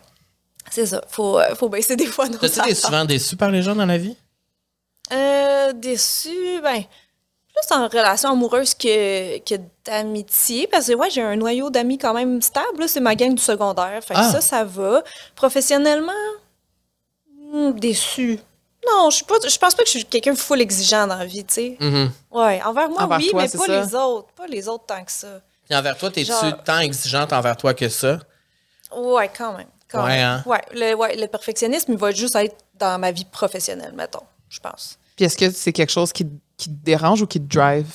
c'est ça. Faut, euh, faut baisser des fois T'as-tu souvent déçu par les gens dans la vie? Euh, déçu, ben, plus en relation amoureuse que, que d'amitié, parce que ouais, j'ai un noyau d'amis quand même stable, c'est ma gang du secondaire, fait que Ah. ça, ça va. Professionnellement, hmm, déçu. Non, je suis pas, je pense pas que je suis quelqu'un de full exigeant dans la vie, tu sais. Mhm. Ouais, envers moi, Envers oui, toi, mais pas ça. les autres, pas les autres tant que ça. Puis envers toi, t'es-tu Genre- tant exigeante envers toi que ça? Ouais, quand même. Quand Ouais, même. hein? Ouais, le, ouais, le perfectionnisme, il va juste être dans ma vie professionnelle, mettons, je pense. Puis est-ce que c'est quelque chose qui, qui te dérange ou qui te drive?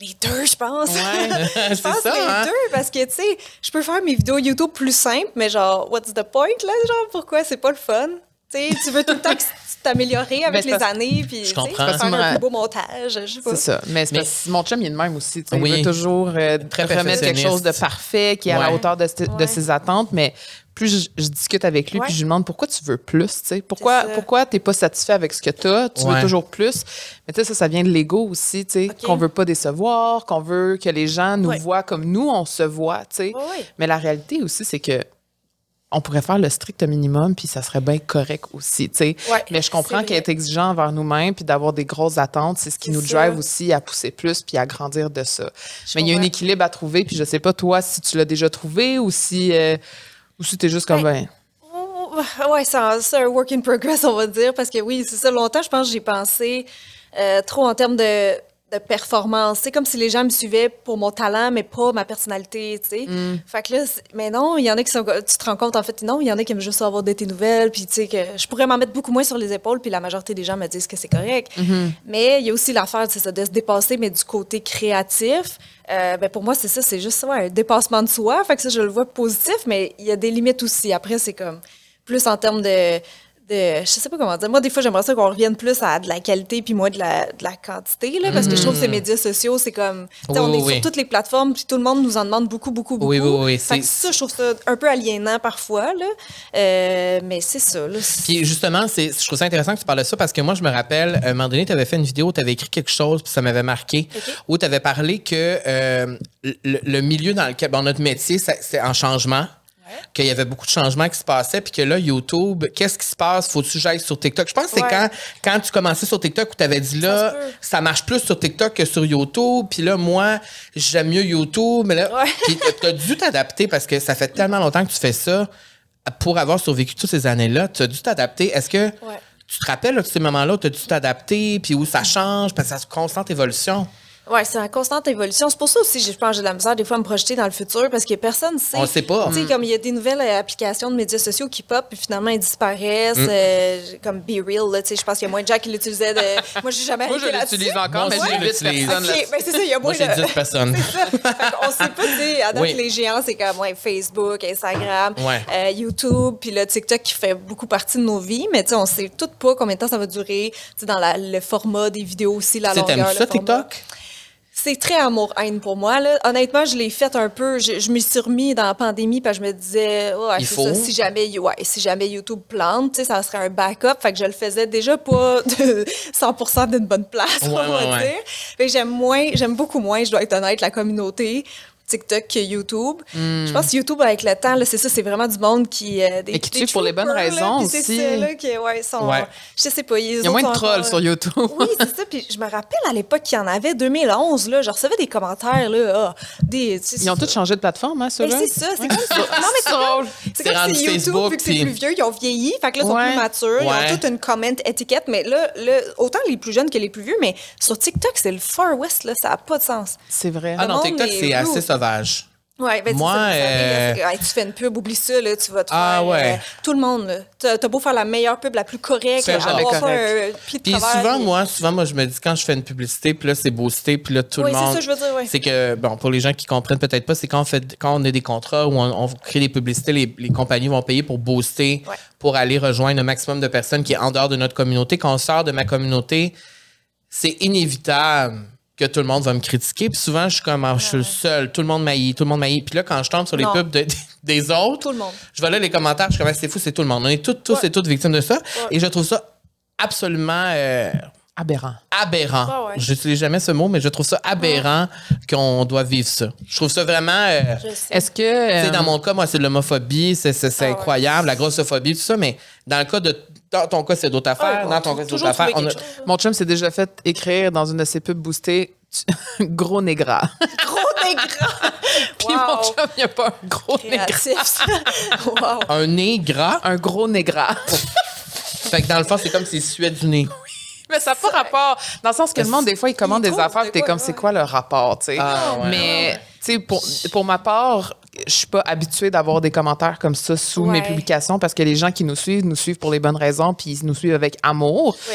Les deux, je pense. c'est Je pense ça, les hein? deux, parce que, tu sais, je peux faire mes vidéos YouTube plus simples, mais genre, what's the point, là? Genre, pourquoi? C'est pas le fun? Tu veux tout le temps que t'améliorer avec Ben, les parce- années, puis comprends. faire un plus beau montage, je sais pas. C'est ça. Mais parce mon chum, il est de même aussi. Oui. Il veut toujours euh, Très remettre quelque chose de parfait, qui est à la hauteur de, st- de Ouais. ses attentes. Mais plus je, je discute avec lui, Ouais. puis je lui demande pourquoi tu veux plus. tu sais? Pourquoi, pourquoi tu n'es pas satisfait avec ce que tu as? Tu Ouais. veux toujours plus. Mais tu sais, ça, ça vient de l'ego aussi. tu sais. Qu'on veut pas décevoir, qu'on veut que les gens nous Ouais. voient comme nous, on se voit. tu sais. Mais la réalité aussi, c'est que on pourrait faire le strict minimum, puis ça serait bien correct aussi, tu sais. Ouais, Mais je comprends qu'être exigeant envers nous-mêmes, puis d'avoir des grosses attentes, c'est ce qui nous ça. drive aussi à pousser plus, puis à grandir de ça. Je Mais il y a un équilibre à trouver, puis je sais pas, toi, si tu l'as déjà trouvé ou si, euh, ou si t'es juste comme, ben, Oh, Ouais, c'est un, work in progress, on va dire, parce que oui, c'est ça. Longtemps, je pense que j'ai pensé euh, trop en termes de, de performance. C'est comme si les gens me suivaient pour mon talent, mais pas ma personnalité, tu sais. Fait que là, mais non, il y en a qui sont. Tu te rends compte, en fait, non, il y en a qui aiment juste avoir de tes nouvelles, puis tu sais, que je pourrais m'en mettre beaucoup moins sur les épaules, puis la majorité des gens me disent que c'est correct. Mais il y a aussi l'affaire, c'est ça, de se dépasser, mais du côté créatif. Euh, ben pour moi, c'est ça, c'est juste ouais, un dépassement de soi. Fait que ça, je le vois positif, mais il y a des limites aussi. Après, c'est comme plus en termes de, de. Je sais pas comment dire. Moi, des fois, j'aimerais ça qu'on revienne plus à de la qualité puis moins de la, de la quantité, là, parce que je trouve que ces médias sociaux, c'est comme. Oui, on est oui. sur toutes les plateformes, puis tout le monde nous en demande beaucoup, beaucoup, beaucoup. Oui, oui, oui, Fait que c'est- ça, je trouve ça un peu aliénant parfois, là. Euh, mais c'est ça, là. Puis justement, c'est, je trouve ça intéressant que tu parles de ça parce que moi, je me rappelle, à un moment donné, tu avais fait une vidéo où tu avais écrit quelque chose, puis ça m'avait marqué, où tu avais parlé que euh, le, le milieu dans lequel, bon, notre métier, c'est en changement. Qu'il y avait beaucoup de changements qui se passaient, puis que là, YouTube, qu'est-ce qui se passe? Faut-tu j'aille sur TikTok? Je pense que c'est Ouais. quand, quand tu commençais sur TikTok où tu avais dit là, se ça marche plus sur TikTok que sur YouTube, puis là, moi, j'aime mieux YouTube, mais là, Ouais. t'as- t'as dû t'adapter parce que ça fait tellement longtemps que tu fais ça pour avoir survécu toutes ces années-là, tu as dû t'adapter. Est-ce que tu te rappelles là, de ces moments-là où tu as dû t'adapter, puis où ça change, parce que c'est une constante évolution? Ouais, c'est en constante évolution. C'est pour ça aussi, je pense j'ai de la misère des fois à me projeter dans le futur parce que personne sait. On le sait pas. Tu sais, comme il y a des nouvelles euh, applications de médias sociaux qui pop puis finalement ils disparaissent, euh, comme Be Real, là, tu sais, je pense qu'il y a moins de gens qui l'utilisaient. De... Moi, j'ai jamais Moi, je l'utilise encore, Moi mais j'ai je 8 l'utilise. personnes OK, là-dessus. ben c'est ça, il y a moins Moi, de... 10 personnes. on sait pas, tu sais, à date, Oui. les géants, c'est comme ouais, Facebook, Instagram, Ouais. euh, YouTube, puis le TikTok qui fait beaucoup partie de nos vies, mais tu sais, on sait tout pas combien de temps ça va durer, tu sais, dans la- le format des vidéos aussi, la longueur. le ça, format. TikTok? C'est très amour-haine pour moi. Là. Honnêtement, je l'ai fait un peu. Je, je me suis remis dans la pandémie parce que je me disais, ouais, Il faut. ça, si jamais, ouais, si jamais YouTube plante, tu sais, ça serait un backup. Fait que je le faisais déjà pas de 100% d'une bonne place, Ouais, on va ouais, ouais. dire. Fait que j'aime moins, j'aime beaucoup moins, je dois être honnête, la communauté. TikTok que YouTube. Je pense que YouTube, avec le temps, c'est ça, c'est vraiment du monde qui. euh, des, Hmm. Et qui tue pour les bonnes là, raisons puis c'est aussi. ça, là, qui, ouais, sont, Ouais. Je sais pas. Il y a moins de trolls sur YouTube. Oui, c'est ça. Puis je me rappelle à l'époque qu'il y en avait, 2011, là, je recevais des commentaires, là, ah, des... Ils ont tous changé de plateforme, hein, Ben, ceux-là? c'est ça, c'est comme ça. Non, mais c'est comme si YouTube, Facebook, vu que c'est plus vieux, ils ont vieilli. Fait que là, ils sont plus matures. Ils ont toute une comment étiquette. Mais là, là, autant les plus jeunes que les plus vieux, mais sur TikTok, c'est le Far West, là, ça n'a pas de sens. C'est vrai. Ah non, TikTok, est c'est assez sauvage. Ouais, ben, Moi, ça, euh, hey, tu fais une pub, oublie ça, là, tu vas te Ah, faire. ouais. euh, tout le monde. T'as beau faire la meilleure pub, la plus correcte, C'est avoir un pied de Puis travail. souvent, moi, souvent, moi, je me dis quand je fais une publicité, puis là, c'est boosté, puis là, tout Oui, le c'est monde. ça, je veux dire, ouais. C'est que, bon, pour les gens qui comprennent peut-être pas, c'est quand on fait, quand on a des contrats où on, on crée des publicités, les, les compagnies vont payer pour booster, Ouais. pour aller rejoindre un maximum de personnes qui est en dehors de notre communauté. Quand on sort de ma communauté, c'est inévitable que tout le monde va me critiquer. Puis souvent, je suis comme, ah, je suis le seul, tout le monde m'haït, tout le monde m'haït. Puis là, quand je tombe sur les Non. pubs de- des autres, Tout le monde. je vais là les commentaires, je suis comme, Ah, c'est fou, c'est tout le monde. On est toutes, tous Ouais. et toutes victimes de ça. Et je trouve ça absolument euh, Aberrant. aberrant. Ouais. Je n'utilise jamais ce mot, mais je trouve ça aberrant qu'on doit vivre ça. Je trouve ça vraiment. euh. Est-ce que. tu sais, euh, dans mon cas, moi, c'est de l'homophobie, c'est Ah ouais. incroyable, la grossophobie, tout ça, mais dans le cas de. Dans ton cas, c'est d'autres affaires. Ouais, dans ton cas, c'est d'autres toujours affaires. a-. Mon chum s'est déjà fait écrire dans une de ses pubs boostées gros négra. Gros négrat! Puis mon chum, il n'y a pas un gros négra. Créatif, wow. un nez gras. Un gros négra. fait que dans le fond, c'est comme s'il suait du nez. Mais ça n'a pas rapport. Dans le sens que le monde, des fois, il commande Il des affaires, puis t'es comme, c'est quoi le rapport, tu sais? Ah, ouais, Mais, tu sais, pour, pour ma part, je suis pas habituée d'avoir des commentaires comme ça sous mes publications parce que les gens qui nous suivent nous suivent pour les bonnes raisons, puis ils nous suivent avec amour. Oui.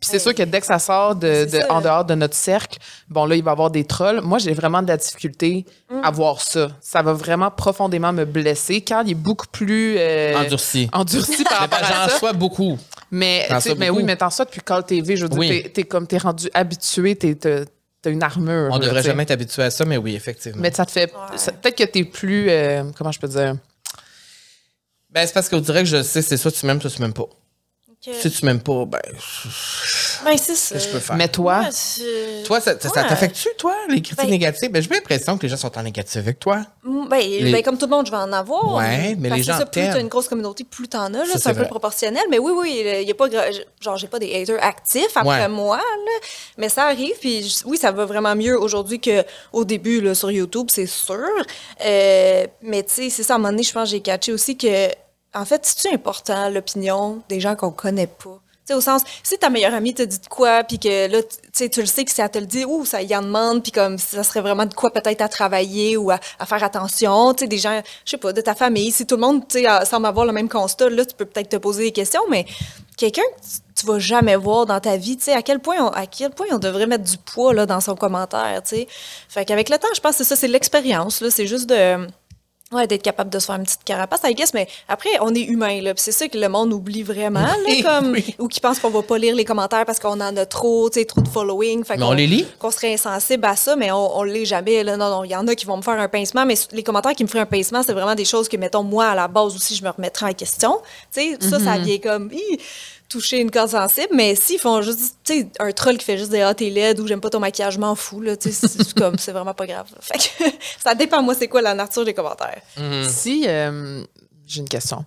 Puis c'est sûr que dès que ça sort de, C'est de- ça. en dehors de notre cercle, bon là, il va y avoir des trolls. Moi, j'ai vraiment de la difficulté à Mm. voir ça. Ça va vraiment profondément me blesser. Carl, il est beaucoup plus euh, Endurci. endurci par rapport à j'en ça. sois beaucoup. Mais, mais beaucoup. oui, mais t'en ça depuis Call TV, je veux dire, Oui. t'es- t'es comme t'es rendu habitué, t'es- t'as une armure. On là, devrait jamais être habitué à ça, mais oui, effectivement. Mais ça te fait. Peut-être que t'es plus. euh, comment je peux dire? Ben, c'est parce qu'on dirait que je sais, c'est soit tu m'aimes, soit tu m'aimes pas. Si tu m'aimes pas, ben, Ben, c'est ça. qu'est-ce que je peux faire? Mais toi, Ouais, Toi, ça, ça- t'affecte-tu, toi, les critiques Ben- négatives? Ben, j'ai l'impression que les gens sont en négatif avec toi. Ben, ben, comme tout le monde, je vais en avoir. Ouais, mais Parce les que gens ça, plus t'as une grosse communauté, plus t'en as. C'est un peu proportionnel. Mais oui, oui, il y a pas genre j'ai pas des haters actifs après Ouais. moi, là. mais ça arrive. Puis oui, ça va vraiment mieux aujourd'hui qu'au début là, sur YouTube, c'est sûr. Euh, mais tu sais, c'est ça. À un moment donné, je pense que j'ai catché aussi que, en fait, c'est important l'opinion des gens qu'on connaît pas? Tu sais, au sens, si ta meilleure amie te dit de quoi, puis que là, tu sais, tu le sais que si elle te le dit, ouh, ça y en demande, puis comme ça serait vraiment de quoi peut-être à travailler ou à, faire attention. Tu sais, des gens, je sais pas, de ta famille, si tout le monde, tu sais, semble avoir le même constat, là, tu peux peut-être te poser des questions, mais quelqu'un que tu- tu vas jamais voir dans ta vie, tu sais, à quel point on, à quel point on devrait mettre du poids, là, dans son commentaire, tu sais? Fait qu'avec le temps, je pense que c'est ça, c'est l'expérience, là, c'est juste de... Ouais, d'être capable de se faire une petite carapace, I guess, mais après, on est humain, là, c'est ça que le monde oublie vraiment, là, Oui, comme, oui. ou qui pense qu'on va pas lire les commentaires parce qu'on en a trop, tu sais, trop de following. Fait Mais on qu'on- les lit? Qu'on serait insensible à ça, mais on, on l'est jamais, là. Non, non, il y en a qui vont me faire un pincement, mais les commentaires qui me feraient un pincement, c'est vraiment des choses que, mettons, moi, à la base aussi, je me remettrais en question. Tu sais, ça, ça Mm-hmm. vient comme, hi, toucher une corde sensible, mais s'ils font juste, tu sais, un troll qui fait juste des ah, t'es laide ou j'aime pas ton maquillage, je m'en fous, là, tu sais, c'est comme, c'est vraiment pas grave. Fait que ça dépend, moi, c'est quoi la nature des commentaires. si. euh, J'ai une question.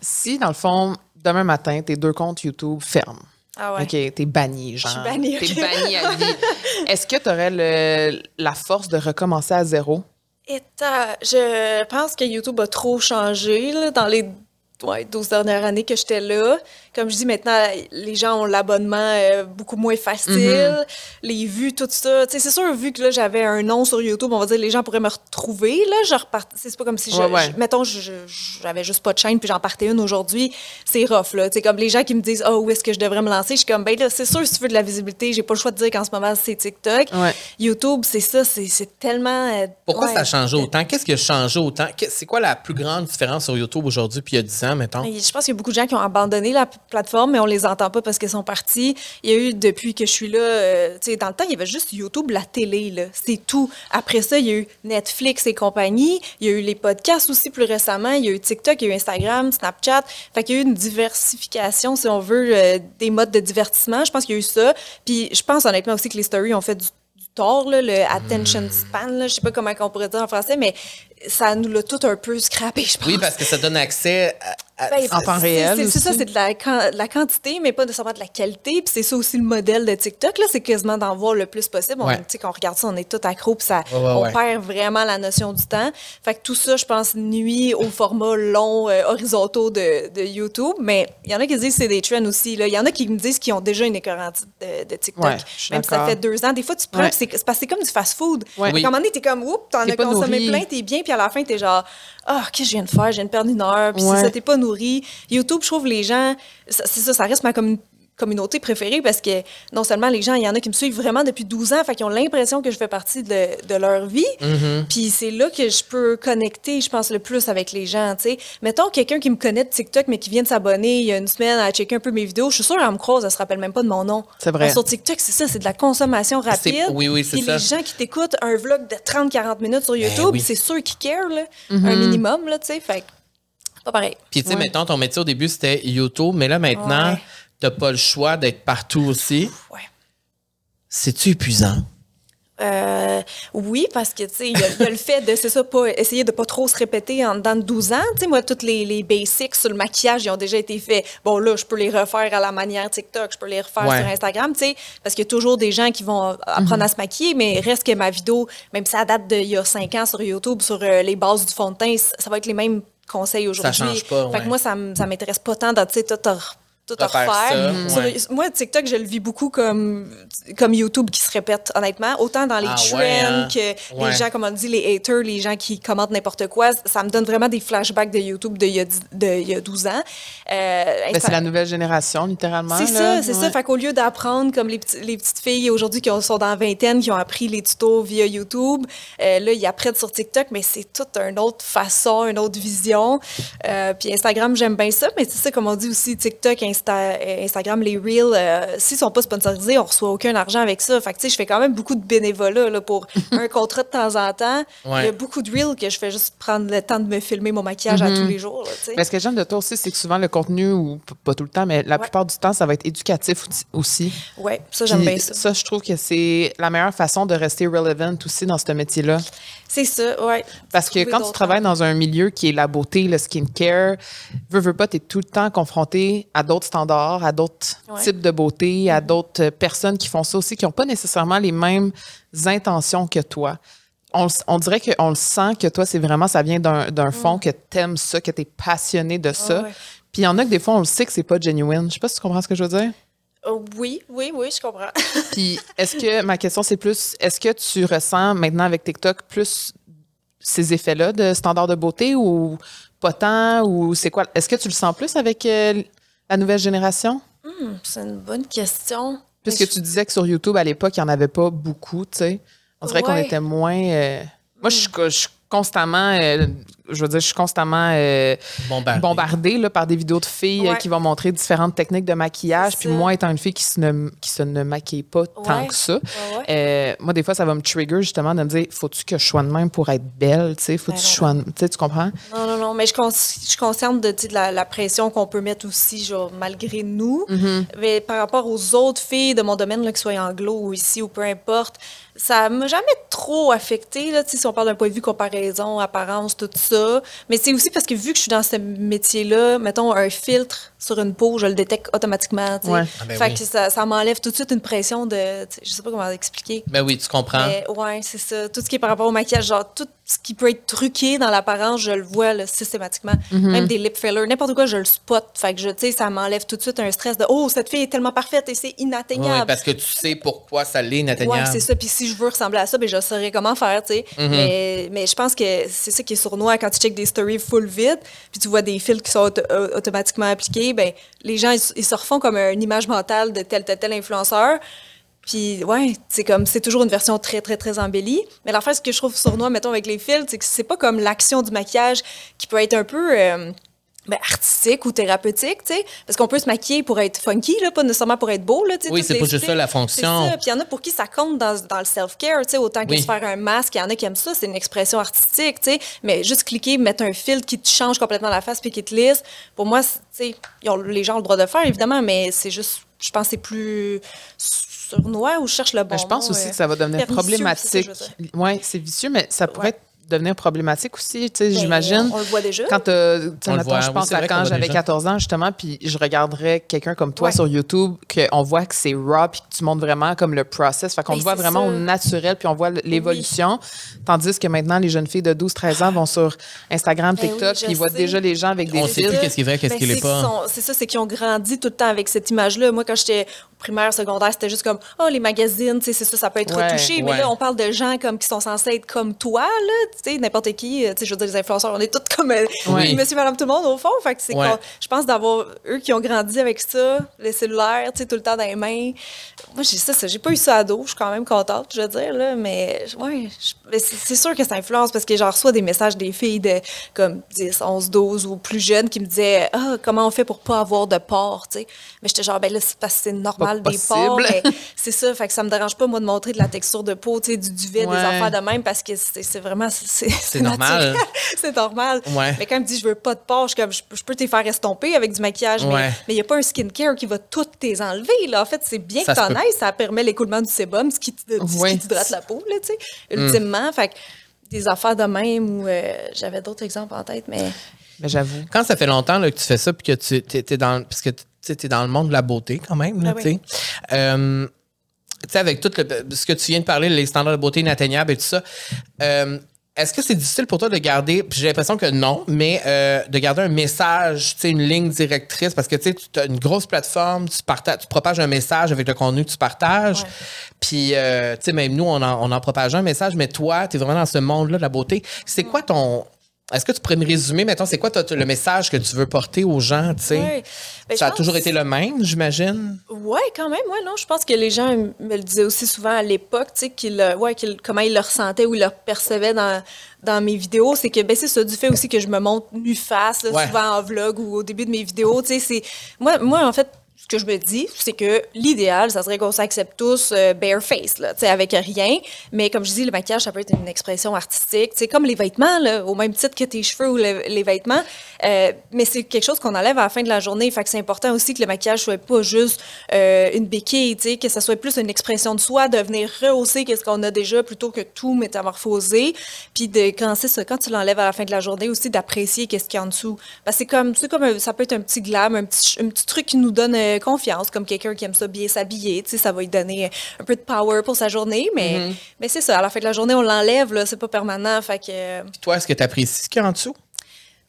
Si, dans le fond, demain matin, tes deux comptes YouTube ferment. Ah ouais. OK, t'es banni, genre. suis bannie, T'es ok. banni à vie. Est-ce que tu aurais la force de recommencer à zéro? Et euh, je pense que YouTube a trop changé là, dans les ouais, 12 dernières années que j'étais là. comme je dis maintenant, les gens ont l'abonnement euh, beaucoup moins facile, les vues, tout ça. C'est sûr, vu que là, j'avais un nom sur YouTube, on va dire, les gens pourraient me retrouver. Là, je repart... C'est pas comme si, je, Ouais, ouais. je- mettons, j'avais juste pas de chaîne, puis j'en partais une aujourd'hui. C'est rough, là. Comme les gens qui me disent, oh, où est-ce que je devrais me lancer? Je suis comme, ben là, c'est sûr, si tu veux de la visibilité, j'ai pas le choix de dire qu'en ce moment, c'est TikTok. Ouais. YouTube, c'est ça, c'est tellement. euh, Pourquoi ça a changé autant? Qu'est-ce qui a changé autant? C'est quoi la plus grande différence sur YouTube aujourd'hui puis il y a 10 ans, Je pense qu'il y a beaucoup de gens qui ont abandonné la plateforme, mais on les entend pas parce qu'ils sont partis. Il y a eu, depuis que je suis là, euh, tu sais, dans le temps, il y avait juste YouTube, la télé, là. C'est tout. Après ça, il y a eu Netflix et compagnie. Il y a eu les podcasts aussi plus récemment. Il y a eu TikTok, il y a eu Instagram, Snapchat. Fait qu'il y a eu une diversification, si on veut, euh, des modes de divertissement. Je pense qu'il y a eu ça. Puis je pense honnêtement aussi que les stories ont fait du tort, le attention span, là, je sais pas comment on pourrait dire en français, mais ça nous l'a tout un peu scrappé, je pense. Oui, parce que ça donne accès à. à- Ben, En temps c'est- réel C'est c'est ça, c'est de la, de la quantité, mais pas nécessairement de la qualité. Puis c'est ça aussi le modèle de TikTok. Là, c'est quasiment d'en voir le plus possible. On, Ouais. tu sais, quand on regarde ça, on est tout accro, puis ça, Ouais, ouais, on ouais. perd vraiment la notion du temps. Fait que tout ça, je pense, nuit au format long, euh, horizontaux de, de YouTube. Mais il y en a qui disent que c'est des trends aussi. là. Il y en a qui me disent qu'ils ont déjà une écœurante de, de TikTok. Ouais, je suis Même si ça fait deux ans. Des fois, tu prends, c'est parce que c'est comme du fast-food. Un moment donné, t'es comme, oups, t'en as consommé nourri. plein, t'es bien, puis à la fin, t'es genre, ah, qu'est-ce que je viens de faire? Je viens de perdre une heure, puis Ouais. c'est ça, t'es pas nourri. YouTube, je trouve les gens, c'est ça, ça reste ma commu- communauté préférée parce que non seulement les gens, il y en a qui me suivent vraiment depuis 12 ans, fait qu'ils ont l'impression que je fais partie de, de leur vie. Mm-hmm. Puis c'est là que je peux connecter, je pense, le plus avec les gens, sais. Mettons quelqu'un qui me connaît de TikTok, mais qui vient de s'abonner il y a une semaine à checker un peu mes vidéos, je suis sûre, elle me croise, elle se rappelle même pas de mon nom. C'est vrai. Sur TikTok, c'est ça, c'est de la consommation C'est- rapide. oui, oui, c'est Puis ça. les gens qui t'écoutent un vlog de 30-40 minutes sur YouTube, oui. c'est sûr qu'ils care, là, Mm-hmm. un minimum, là, tu sais. Fait pas pareil. Puis, tu sais, Ouais. mettons, ton métier au début, c'était YouTube, mais là, maintenant, Ouais. T'as pas le choix d'être partout aussi. Ouais. C'est-tu épuisant? Euh, oui, parce que, tu sais, il y, a- il y a le fait de, c'est ça, pas, essayer de pas trop se répéter en dedans de 12 ans. Tu sais, moi, toutes les, les basics sur le maquillage, ils ont déjà été faits. Bon, là, je peux les refaire à la manière TikTok, je peux les refaire Ouais. sur Instagram, tu sais, parce qu'il y a toujours des gens qui vont apprendre à se maquiller, mais reste que ma vidéo, même si ça date d'il y a 5 ans sur YouTube, sur euh, les bases du fond de teint, ça ça va être les mêmes conseils aujourd'hui. change pas, Fait que moi, ça, ça m'intéresse pas tant de, tu sais, tout à Refaire Sur- moi, TikTok, je le vis beaucoup comme, comme YouTube qui se répète, honnêtement. Autant dans les Ah trends ouais, hein? que Ouais. les gens, comme on dit, les haters, les gens qui commentent n'importe quoi. Ça me donne vraiment des flashbacks de YouTube d'il y, a de, il y a 12 ans. Euh, Ben, c'est la nouvelle génération, littéralement. c'est ça, c'est Ouais. ça. Fait qu'au lieu d'apprendre comme les, petits- les petites filles aujourd'hui qui ont- sont dans la vingtaine, qui ont appris les tutos via YouTube, euh, là, ils apprennent sur TikTok, mais c'est toute une autre façon, une autre vision. Euh, puis Instagram, j'aime bien ça, mais c'est ça, comme on dit aussi, TikTok, Insta, Instagram, les Reels, euh, s'ils sont pas sponsorisés, on reçoit aucun argent avec ça. Fait que, tu sais, je fais quand même beaucoup de bénévolat là, pour un contrat de temps en temps. Il y a beaucoup de Reels que je fais juste prendre le temps de me filmer mon maquillage à tous les jours. là, tu sais. Mais ce que j'aime de toi aussi, c'est que souvent le contenu, ou pas tout le temps, mais la Ouais. plupart du temps, ça va être éducatif aussi-. Ouais, ça, j'aime bien ça. je trouve que c'est la meilleure façon de rester relevant aussi dans ce métier-là. C'est ça, ouais. Parce que quand tu travailles dans un milieu qui est la beauté, le skincare, veux, veux pas, tu es tout le temps confronté à d'autres standards, à d'autres Ouais. types de beauté, à d'autres personnes qui font ça aussi, qui n'ont pas nécessairement les mêmes intentions que toi. On, on dirait qu'on le sent que toi, c'est vraiment, ça vient d'un d'un fond, que tu aimes ça, que tu es passionné de ça. Mm. ouais. Puis il y en a que des fois, on le sait que c'est pas genuine. Je sais pas si tu comprends ce que je veux dire? Euh, oui, oui, oui, je comprends. Puis est-ce que, ma question, c'est plus, est-ce que tu ressens maintenant avec TikTok plus ces effets-là de standard de beauté ou pas tant? Ou c'est quoi? Est-ce que tu le sens plus avec euh, la nouvelle génération? C'est une bonne question. Puisque tu disais que sur YouTube, à l'époque, il n'y en avait pas beaucoup, tu sais. On dirait qu'on était moins. euh, Moi, je suis je suis constamment. euh, Je veux dire, je suis constamment euh, Bombardé. bombardée là, par des vidéos de filles euh, Ouais. qui vont montrer différentes techniques de maquillage. Puis moi, étant une fille qui se ne, qui se ne maquille pas tant que ça, Ouais, ouais. euh, moi, des fois, ça va me trigger justement de me dire faut-tu que je sois de même pour être belle Tu sais, faut-tu Ben que je sois. Tu sais, tu comprends? Non, non, non, mais je, suis consciente de, la, la pression qu'on peut mettre aussi, genre, malgré nous. Mm-hmm. Mais par rapport aux autres filles de mon domaine, là, que ce soit anglo ou ici ou peu importe, ça m'a jamais trop affecté, là, si on parle d'un point de vue comparaison raison, apparence, tout ça. Mais c'est aussi parce que vu que je suis dans ce métier-là, mettons un filtre sur une peau, je le détecte automatiquement. Ouais. Ah ben fait oui. que ça, ça m'enlève tout de suite une pression de. Je sais pas comment expliquer. Ben oui, tu comprends. Mais ouais, c'est ça. Tout ce qui est par rapport au maquillage, genre tout ce qui peut être truqué dans l'apparence, je le vois là, systématiquement. Mhm. Même des lip fillers, n'importe quoi, je le spot. Fait que je, tu sais, ça m'enlève tout de suite un stress de oh cette fille est tellement parfaite et c'est Ouais, inatteignable. parce que tu sais pourquoi ça l'est inatteignable. Ouais, c'est ça. Puis si je veux ressembler à ça, ben je saurais comment faire, tu sais. Mhm. mais, mais je pense que c'est ça qui est sournois quand tu checkes des stories full vide, puis tu vois des fils qui sont euh, automatiquement appliqués, ben les gens, ils, ils se refont comme une image mentale de tel, tel, tel influenceur. Puis, ouais, c'est comme, c'est toujours une version très, très, très embellie. Mais l'affaire, ce que je trouve sournois, mettons, avec les fils, c'est que c'est pas comme l'action du maquillage qui peut être un peu. euh, ben, artistique ou thérapeutique, tu sais, parce qu'on peut se maquiller pour être funky, là, pas nécessairement pour être beau, là, tu sais. Oui, c'est pas juste ça, la fonction. Puis il y en a pour qui ça compte dans, dans le self-care, tu sais, autant que Oui. se faire un masque. Il y en a qui aiment ça, c'est une expression artistique, tu sais. Mais juste cliquer, mettre un filtre qui te change complètement la face puis qui te lisse, pour moi, tu sais, les gens ont le droit de le faire, évidemment, mais c'est juste, je pense que c'est plus sournois ou je cherche le bon Ben, je pense mot, aussi euh, que ça va devenir problématique. Oui, c'est vicieux, mais ça pourrait Ouais. être- devenir problématique aussi. Tu sais, Ben, j'imagine. On le voit déjà. Quand euh, tu sais, On le mettons, voit, je pense à quand j'avais déjà. 14 ans, justement, puis je regarderais quelqu'un comme toi Ouais. sur YouTube, qu'on voit que c'est raw, puis que tu montres vraiment comme le process. Fait qu'on Ben, le voit vraiment ça. au naturel, puis on voit l'évolution. Tandis que maintenant, les jeunes filles de 12-13 ans vont sur Instagram, Ben oui, TikTok, puis ils voient déjà les gens avec des On sait plus qu'est-ce qui est vrai, qu'est-ce qui l'est pas. C'est ça, c'est qu'ils ont grandi tout le temps avec cette image-là. Moi, quand j'étais primaire, secondaire, c'était juste comme, oh, les magazines, tu sais, c'est ça, ça peut être Ouais, retouché. ouais. Mais là, on parle de gens comme qui sont censés être comme toi, là, tu sais, n'importe qui. euh, Tu sais, je veux dire, les influenceurs, on est tous comme euh, Oui. monsieur, madame, tout le monde, au fond. Fait que c'est Ouais. je pense d'avoir eux qui ont grandi avec ça, le cellulaire, tu sais, tout le temps dans les mains. Moi, j'ai ça, ça j'ai pas eu ça à dos. Je suis quand même contente, je veux dire, là, mais ouais, c'est sûr que ça influence parce que j'en reçois des messages des filles de comme 10, 11, 12 ou plus jeunes qui me disaient Ah, comment on fait pour pas avoir de porc, tu sais. Mais j'étais genre, ben là, c'est parce que c'est normal Pas des porcs. c'est ça, fait que ça me dérange pas, moi, de montrer de la texture de peau, tu sais, du duvet, Ouais. des affaires de même parce que c'est c'est vraiment. C'est normal. c'est normal. Ouais. Mais quand elle me dit, je veux pas de porc, je, comme, je, je peux te les faire estomper avec du maquillage, mais Ouais. mais il n'y a pas un skincare qui va toutes tes enlever. Là. En fait, c'est bien Ça que t'en ailles, ça permet l'écoulement du sébum, ce qui, te- ce Ouais. qui t'hydrate la peau, là, tu sais, Mm. ultimement. Fait que des affaires de même ou euh, j'avais d'autres exemples en tête, mais Mais j'avoue. Quand ça fait longtemps là, que tu fais ça, puis que tu es, dans, parce que tu es dans le monde de la beauté quand même, là, Ah oui. tu sais. Euh, avec tout le, ce que tu viens de parler, les standards de beauté inatteignables et tout ça, euh, est-ce que c'est difficile pour toi de garder, puis j'ai l'impression que non, mais euh, de garder un message, tu sais, une ligne directrice, parce que tu sais, tu as une grosse plateforme, tu, partages, tu propages un message avec le contenu que tu partages, Ouais. puis, euh, tu sais, même nous, on en, on en propage un message, mais toi, tu es vraiment dans ce monde-là de la beauté. C'est quoi ton... Est-ce que tu pourrais me résumer, mettons, c'est quoi le message que tu veux porter aux gens, tu sais? Ben, ça a toujours été le même, j'imagine? Ouais, quand même, ouais, non. Je pense que les gens me le disaient aussi souvent à l'époque, tu sais, qu'ils, euh, ouais, comment ils le ressentaient ou ils le percevaient dans, dans mes vidéos. C'est que, ben, c'est ça, du fait aussi que je me montre nu face, là, Ouais. souvent en vlog ou au début de mes vidéos, tu sais, c'est. Moi, moi, en fait, ce que je me dis, c'est que l'idéal, ça serait qu'on s'accepte tous euh, bareface, là, avec rien. Mais comme je dis, le maquillage, ça peut être une expression artistique. C'est comme les vêtements, là, au même titre que tes cheveux ou le- les vêtements. Euh, mais c'est quelque chose qu'on enlève à la fin de la journée. Fait que c'est important aussi que le maquillage soit pas juste euh, une béquille, que ça soit plus une expression de soi, de venir rehausser qu'est-ce qu'on a déjà plutôt que tout métamorphoser. Puis de quand c'est ça, quand tu l'enlèves à la fin de la journée aussi, d'apprécier qu'est-ce qu'il y a en dessous. Que c'est comme, comme ça peut être un petit glam, un petit, un petit truc qui nous donne euh, confiance, comme quelqu'un qui aime ça bien s'habiller, tu sais, ça va lui donner un peu de power pour sa journée. Mais, mais c'est ça, à la fin de la journée, on l'enlève, là, c'est pas permanent. Fait que. euh, Toi, est-ce que tu apprécies ce qu'il y a en dessous?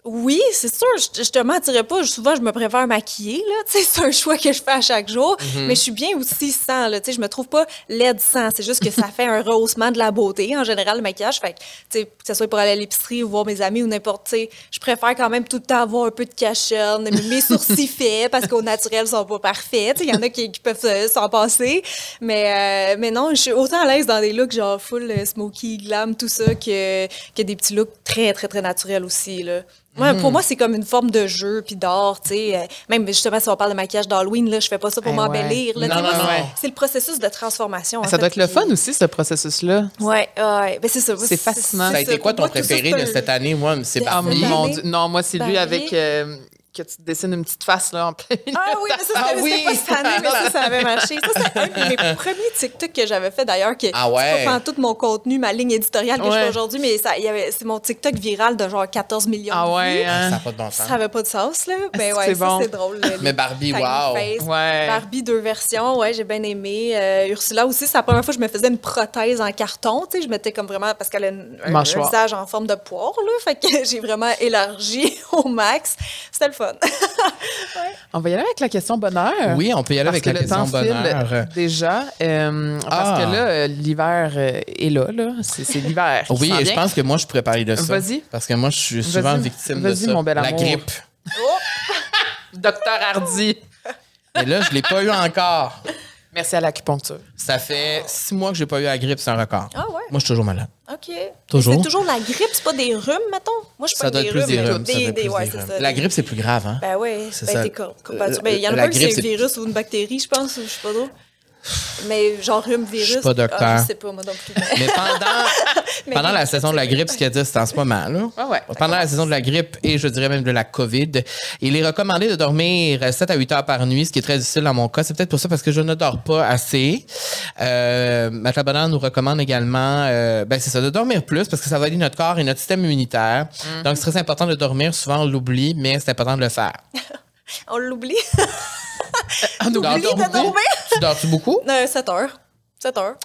Oui, c'est sûr, je, je te mentirais pas. Souvent, je me préfère maquiller, là. C'est un choix que je fais à chaque jour. Mais je suis bien aussi sans, là. Tu sais, je me trouve pas laide sans. C'est juste que ça fait un rehaussement de la beauté, en général, le maquillage. Fait que, que ce soit pour aller à l'épicerie ou voir mes amis ou n'importe, je préfère quand même tout le temps avoir un peu de cachette, mes sourcils faits, parce qu'au naturel, ils sont pas parfaits. Il y en a qui, qui peuvent se- s'en passer. Mais, euh, mais non, je suis autant à l'aise dans des looks genre full euh, smoky, glam, tout ça, que, que des petits looks très, très, très naturels aussi, là. Ouais, Hmm. Pour moi, c'est comme une forme de jeu puis d'art, tu sais. Euh, Même justement, si on parle de maquillage d'Halloween, là, je fais pas ça pour m'embellir. là, Non, tu sais. non, Moi, non. c'est- le processus de transformation. en Ça fait, doit être le qui- fun aussi, ce processus-là. Ouais, ouais. Ben, c'est ça. C'est fascinant. Ça a été quoi ton moi, tout ça, préféré de cette année? Moi, c'est Barbie. cette mon? Dieu. Non, moi, c'est lui avec. euh, que tu dessines une petite face là, en plein milieu. Ah oui, mais ça, Ah oui! pas cette année, mais ça, ça avait marché. Ça, c'est un de mes premiers TikTok que j'avais fait d'ailleurs, que Ah ouais? c'est pas tout mon contenu, ma ligne éditoriale que je fais aujourd'hui, mais ça, il y avait, c'est mon TikTok viral de genre 14 millions Ah de ouais, vues. hein? Ça n'a pas de bon sens. Ça avait pas de sens, là. Mais que ouais, c'est ça, bon? c'est drôle. le- Mais Barbie, wow. Ouais. Barbie, deux versions, ouais, j'ai bien aimé. Euh, Ursula aussi, c'est la première fois que je me faisais une prothèse en carton, tu sais, je mettais comme vraiment, parce qu'elle a une- un, un visage en forme de poire, là, fait que j'ai vraiment élargi au max. C'était le fun. On va y aller avec la question bonheur. Oui, on peut y aller Parce avec que la le question file bonheur. déjà. euh, Parce Ah. que là, euh, l'hiver euh, est là. là. C'est l'hiver. Oui, et je pense que moi, je pourrais parler de ça. Vas-y. Parce que moi, je suis souvent victime de Vas-y, ça. mon bel La grippe. Docteur Hardy. Et là, je l'ai pas eu encore. Merci à l'acupuncture. Ça fait six mois que j'ai pas eu la grippe, c'est un record. Ah ouais? Moi, je suis toujours malade. OK. Toujours? C'est toujours la grippe, c'est pas des rhumes, mettons? Moi, je suis Ça pas doit être plus des rhumes. ça doit Des, être des, plus ouais, des c'est rhumes. ça. La grippe, c'est plus grave, hein? Ben oui, C'est ben ça. courbature. Ben, il y en a La pas un qui grippe, c'est un virus ou une bactérie, je pense, ou je sais pas trop. Mais genre rhume, virus. Je suis pas docteur. Ah, je sais pas, moi non plus. mais- Mais pendant, Mais pendant la saison de la grippe, ce qu'il a dit, c'est en ce moment, là. Ouais, ouais. Pendant la saison de la grippe et je dirais même de la COVID, il est recommandé de dormir 7 à 8 heures par nuit, ce qui est très difficile dans mon cas. C'est peut-être pour ça parce que je ne dors pas assez. Euh, Labonneur nous recommande également, euh, ben c'est ça, de dormir plus parce que ça va aider notre corps et notre système immunitaire. Donc, c'est très important de dormir. Souvent, on l'oublie, mais c'est important de le faire. On l'oublie. Tu dors oublie de dormir? Tu dors-tu beaucoup? Euh, 7 heures. 7 heures.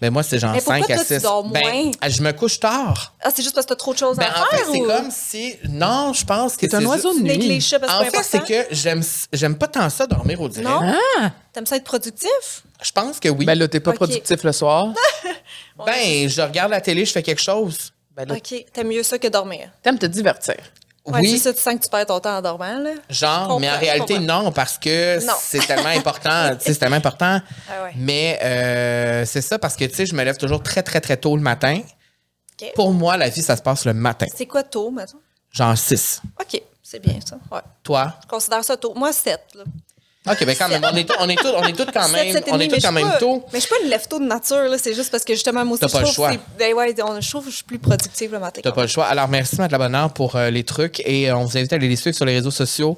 Ben moi, c'est genre Mais pourquoi 5 à toi, tu 6. dors Ben, moins? je me couche tard. Ah, c'est juste parce que t'as trop de choses Ben, à en fait, faire c'est ou? comme si. Non, je pense que C'est un oiseau de nuit. parce En c'est fait, c'est que j'aime j'aime pas tant ça dormir au direct. Non? Ah! T'aimes ça être productif? Je pense que oui. Ben là, t'es pas productif le soir. Ben, je regarde la télé, je fais quelque chose. Ben là, OK. T'aimes mieux ça que dormir. t'aimes te divertir. Ouais, oui, tu sens que tu perds ton temps en dormant, là. genre, mais en réalité, non, parce que c'est tellement important. sais, c'est tellement important. Ah ouais. Mais euh, c'est ça parce que, tu sais, je me lève toujours très, très, très tôt le matin. Pour moi, la vie, ça se passe le matin. C'est quoi tôt, maintenant? Genre 6. OK, c'est bien ça. Ouais. Toi? Je considère ça tôt. Moi, 7. Là. OK, ben quand même, on est tous on est tous- on est tous quand même, on est mais quand même pas- tôt. Mais je suis pas une lève-tôt de nature, là. C'est juste parce que justement, moi aussi, je pas le trouve choix. que c'est- ben ouais, on- je trouve que je suis plus productive le matin. T'as pas le choix. Alors, merci, Matt Labonneur, pour euh, les trucs. Et euh, on vous invite à aller les suivre sur les réseaux sociaux,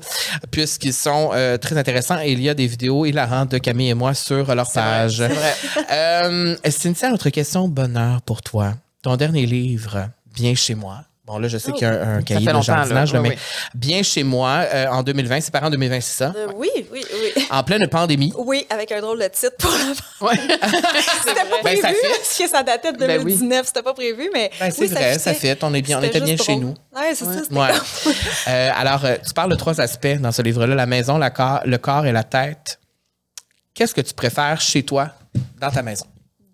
puisqu'ils sont euh, très intéressants. Et il y a des vidéos hilarantes de Camille et moi sur leur page. C'est vrai. Euh, Cynthia, autre question bonheur pour toi. Ton dernier livre, Bien chez moi. Bon, là, je sais qu'il y a un, un cahier fait de jardinage, là, Oui, mais oui. Bien chez moi, euh, en 2020, c'est paru en 2020, c'est ça? Euh, oui, oui, oui. En pleine pandémie. Oui, avec un drôle de titre pour la Ouais. C'était pas Ben, prévu, ça fit. parce que ça datait de Ben oui. 2019, c'était pas prévu, mais Ben, c'est oui, vrai, ça fit. On, est bien, on était bien chez nous. Ouais, c'est ça, Ouais. comme- Euh, alors, euh, tu parles de trois aspects dans ce livre-là la maison, la corps, le corps et la tête. Qu'est-ce que tu préfères chez toi, dans ta maison?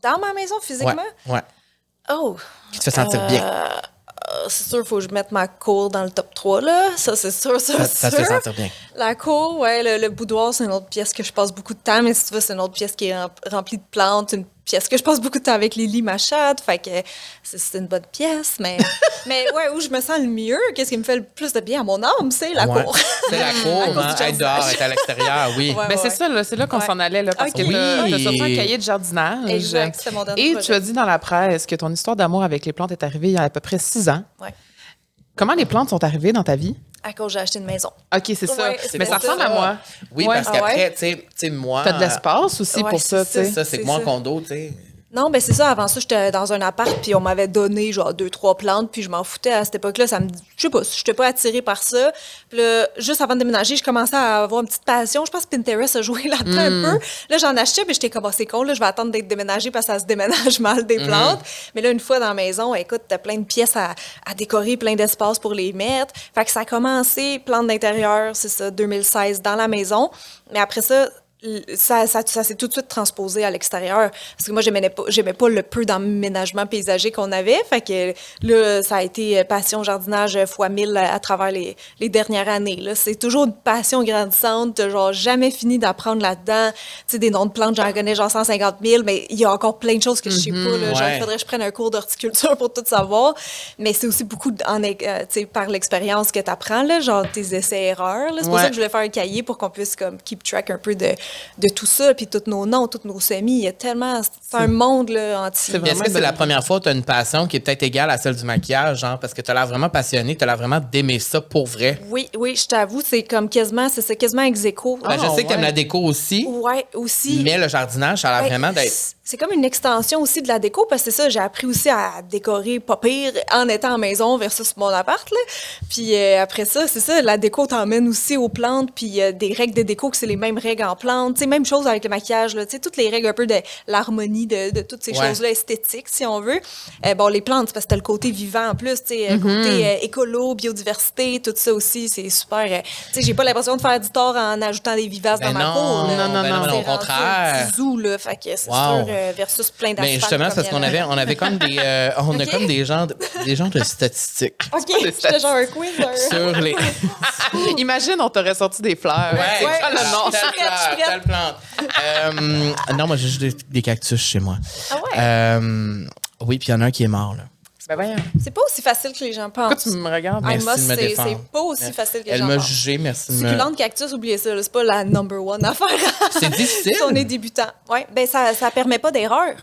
Dans ma maison, physiquement? ouais. Oh! Qui te fait sentir bien. Euh, c'est sûr, il faut que je mette ma cour dans le top 3, là. Ça, c'est sûr, ça, Ça, te fait sûr. sentir bien. La cour, ouais, le, le boudoir, c'est une autre pièce que je passe beaucoup de temps, mais si tu veux, c'est une autre pièce qui est rem- remplie de plantes, une pièce que je passe beaucoup de temps avec Lily, ma chatte, fait que c'est une bonne pièce, mais, mais ouais, où je me sens le mieux, qu'est-ce qui me fait le plus de bien à mon âme, c'est la Ouais. cour. C'est la cour, hein, être dehors, être à l'extérieur, oui. Ouais. Ben, c'est ça, là, c'est là qu'on Ouais. s'en allait, là, parce que Oui. t'as sorti un cahier de jardinage. Exact, mon dernier Et projet. tu as dit dans la presse que ton histoire d'amour avec les plantes est arrivée il y a à peu près six ans. Ouais. Comment les plantes sont arrivées dans ta vie? À cause j'ai acheté une maison. OK, c'est ça. Ouais, Mais ça ressemble à moi. Oui, Ouais. parce qu'après, tu sais- moi. T'as de l'espace aussi Ouais, pour ça, c'est tu sais. Ça, c'est que C'est moi, en condo, tu sais. Non, ben c'est ça. Avant ça, j'étais dans un appart, puis on m'avait donné genre deux, trois plantes, puis je m'en foutais à cette époque-là. Ça me, je sais pas, je n'étais pas attirée par ça. Puis là, juste avant de déménager, je commençais à avoir une petite passion. Je pense que Pinterest a joué là-dedans un peu. Là, j'en achetais, mais j'étais comme, Ah, c'est con, là, je vais attendre d'être déménagée parce que ça se déménage mal des plantes. Mais là, une fois dans la maison, écoute, t'as plein de pièces à, à décorer, plein d'espace pour les mettre. Fait que ça a commencé, plantes d'intérieur, c'est ça, 2016, dans la maison. Mais après ça, ça, ça, ça s'est tout de suite transposé à l'extérieur. Parce que moi, j'aimais pas, j'aimais pas le peu d'aménagement paysager qu'on avait. Fait que là, ça a été euh, passion jardinage fois mille à, à travers les, les dernières années. Là. C'est toujours une passion grandissante. Genre jamais fini d'apprendre là-dedans. Tu sais, des noms de plantes, j'en connais genre 150 000, mais il y a encore plein de choses que je sais pas. Là. Genre, il faudrait que je prenne un cours d'horticulture pour tout savoir. Mais c'est aussi beaucoup en, euh, par l'expérience que tu apprends, là, genre tes essais-erreurs. C'est pour ça que je voulais faire un cahier pour qu'on puisse comme keep track un peu de de tout ça, puis tous nos noms, tous nos semis. Il y a tellement. C'est un monde là, entier. Est-ce que c'est une la première fois que tu as une passion qui est peut-être égale à celle du maquillage, genre, parce que tu as l'air vraiment passionné, tu as l'air vraiment d'aimer ça pour vrai? Oui, oui, je t'avoue, c'est comme quasiment, c'est ça, quasiment ex aequo. Ben, je Ah, sais que tu ouais. la déco aussi, Ouais, aussi. mais le jardinage, ça a l'air Ouais, vraiment d'être. C'est- comme une extension aussi de la déco parce que c'est ça, j'ai appris aussi à décorer pas pire en étant en maison versus mon appart. Là. Puis euh, après ça, c'est ça, la déco t'emmène aussi aux plantes, puis a des règles de déco que c'est les mêmes règles en plantes. Sais, même chose avec le maquillage, là, toutes les règles un peu de l'harmonie de, de toutes ces Ouais. choses-là esthétiques, si on veut. Euh, bon, les plantes, parce que t'as le côté vivant en plus, tu sais, euh, côté euh, écolo, biodiversité, tout ça aussi, c'est super. euh, tu sais, j'ai pas l'impression de faire du tort en ajoutant des vivaces Ben dans ma non, cour. là. non, non, ben non, non, au contraire. zoo, là. Fait que c'est Wow. sûr, euh, versus plein d'asphalte. Mais justement, c'est parce qu'on avait, a. on avait comme des, euh, on a Ok. comme des gens, de, des gens de statistiques OK, j'étais genre un quiz. sur les. Imagine, on t'aurait sorti des fleurs. Ouais, Ouais, le nom. je suis telle prête, je suis plante, telle plante. Euh, non, moi, j'ai juste des, des cactus chez moi. Ah ouais? Euh, oui, puis il y en a un qui est mort, là. Ben voyons. C'est pas aussi facile que les gens Pourquoi pensent. tu me regardes? Merci must de me défendre. c'est pas aussi facile que les Elle gens m'a pensent. jugé, merci de me. Succulente cactus, oubliez ça, c'est pas la number one affaire. C'est difficile. si on est débutant. Ouais, ben ça, ça permet pas d'erreur.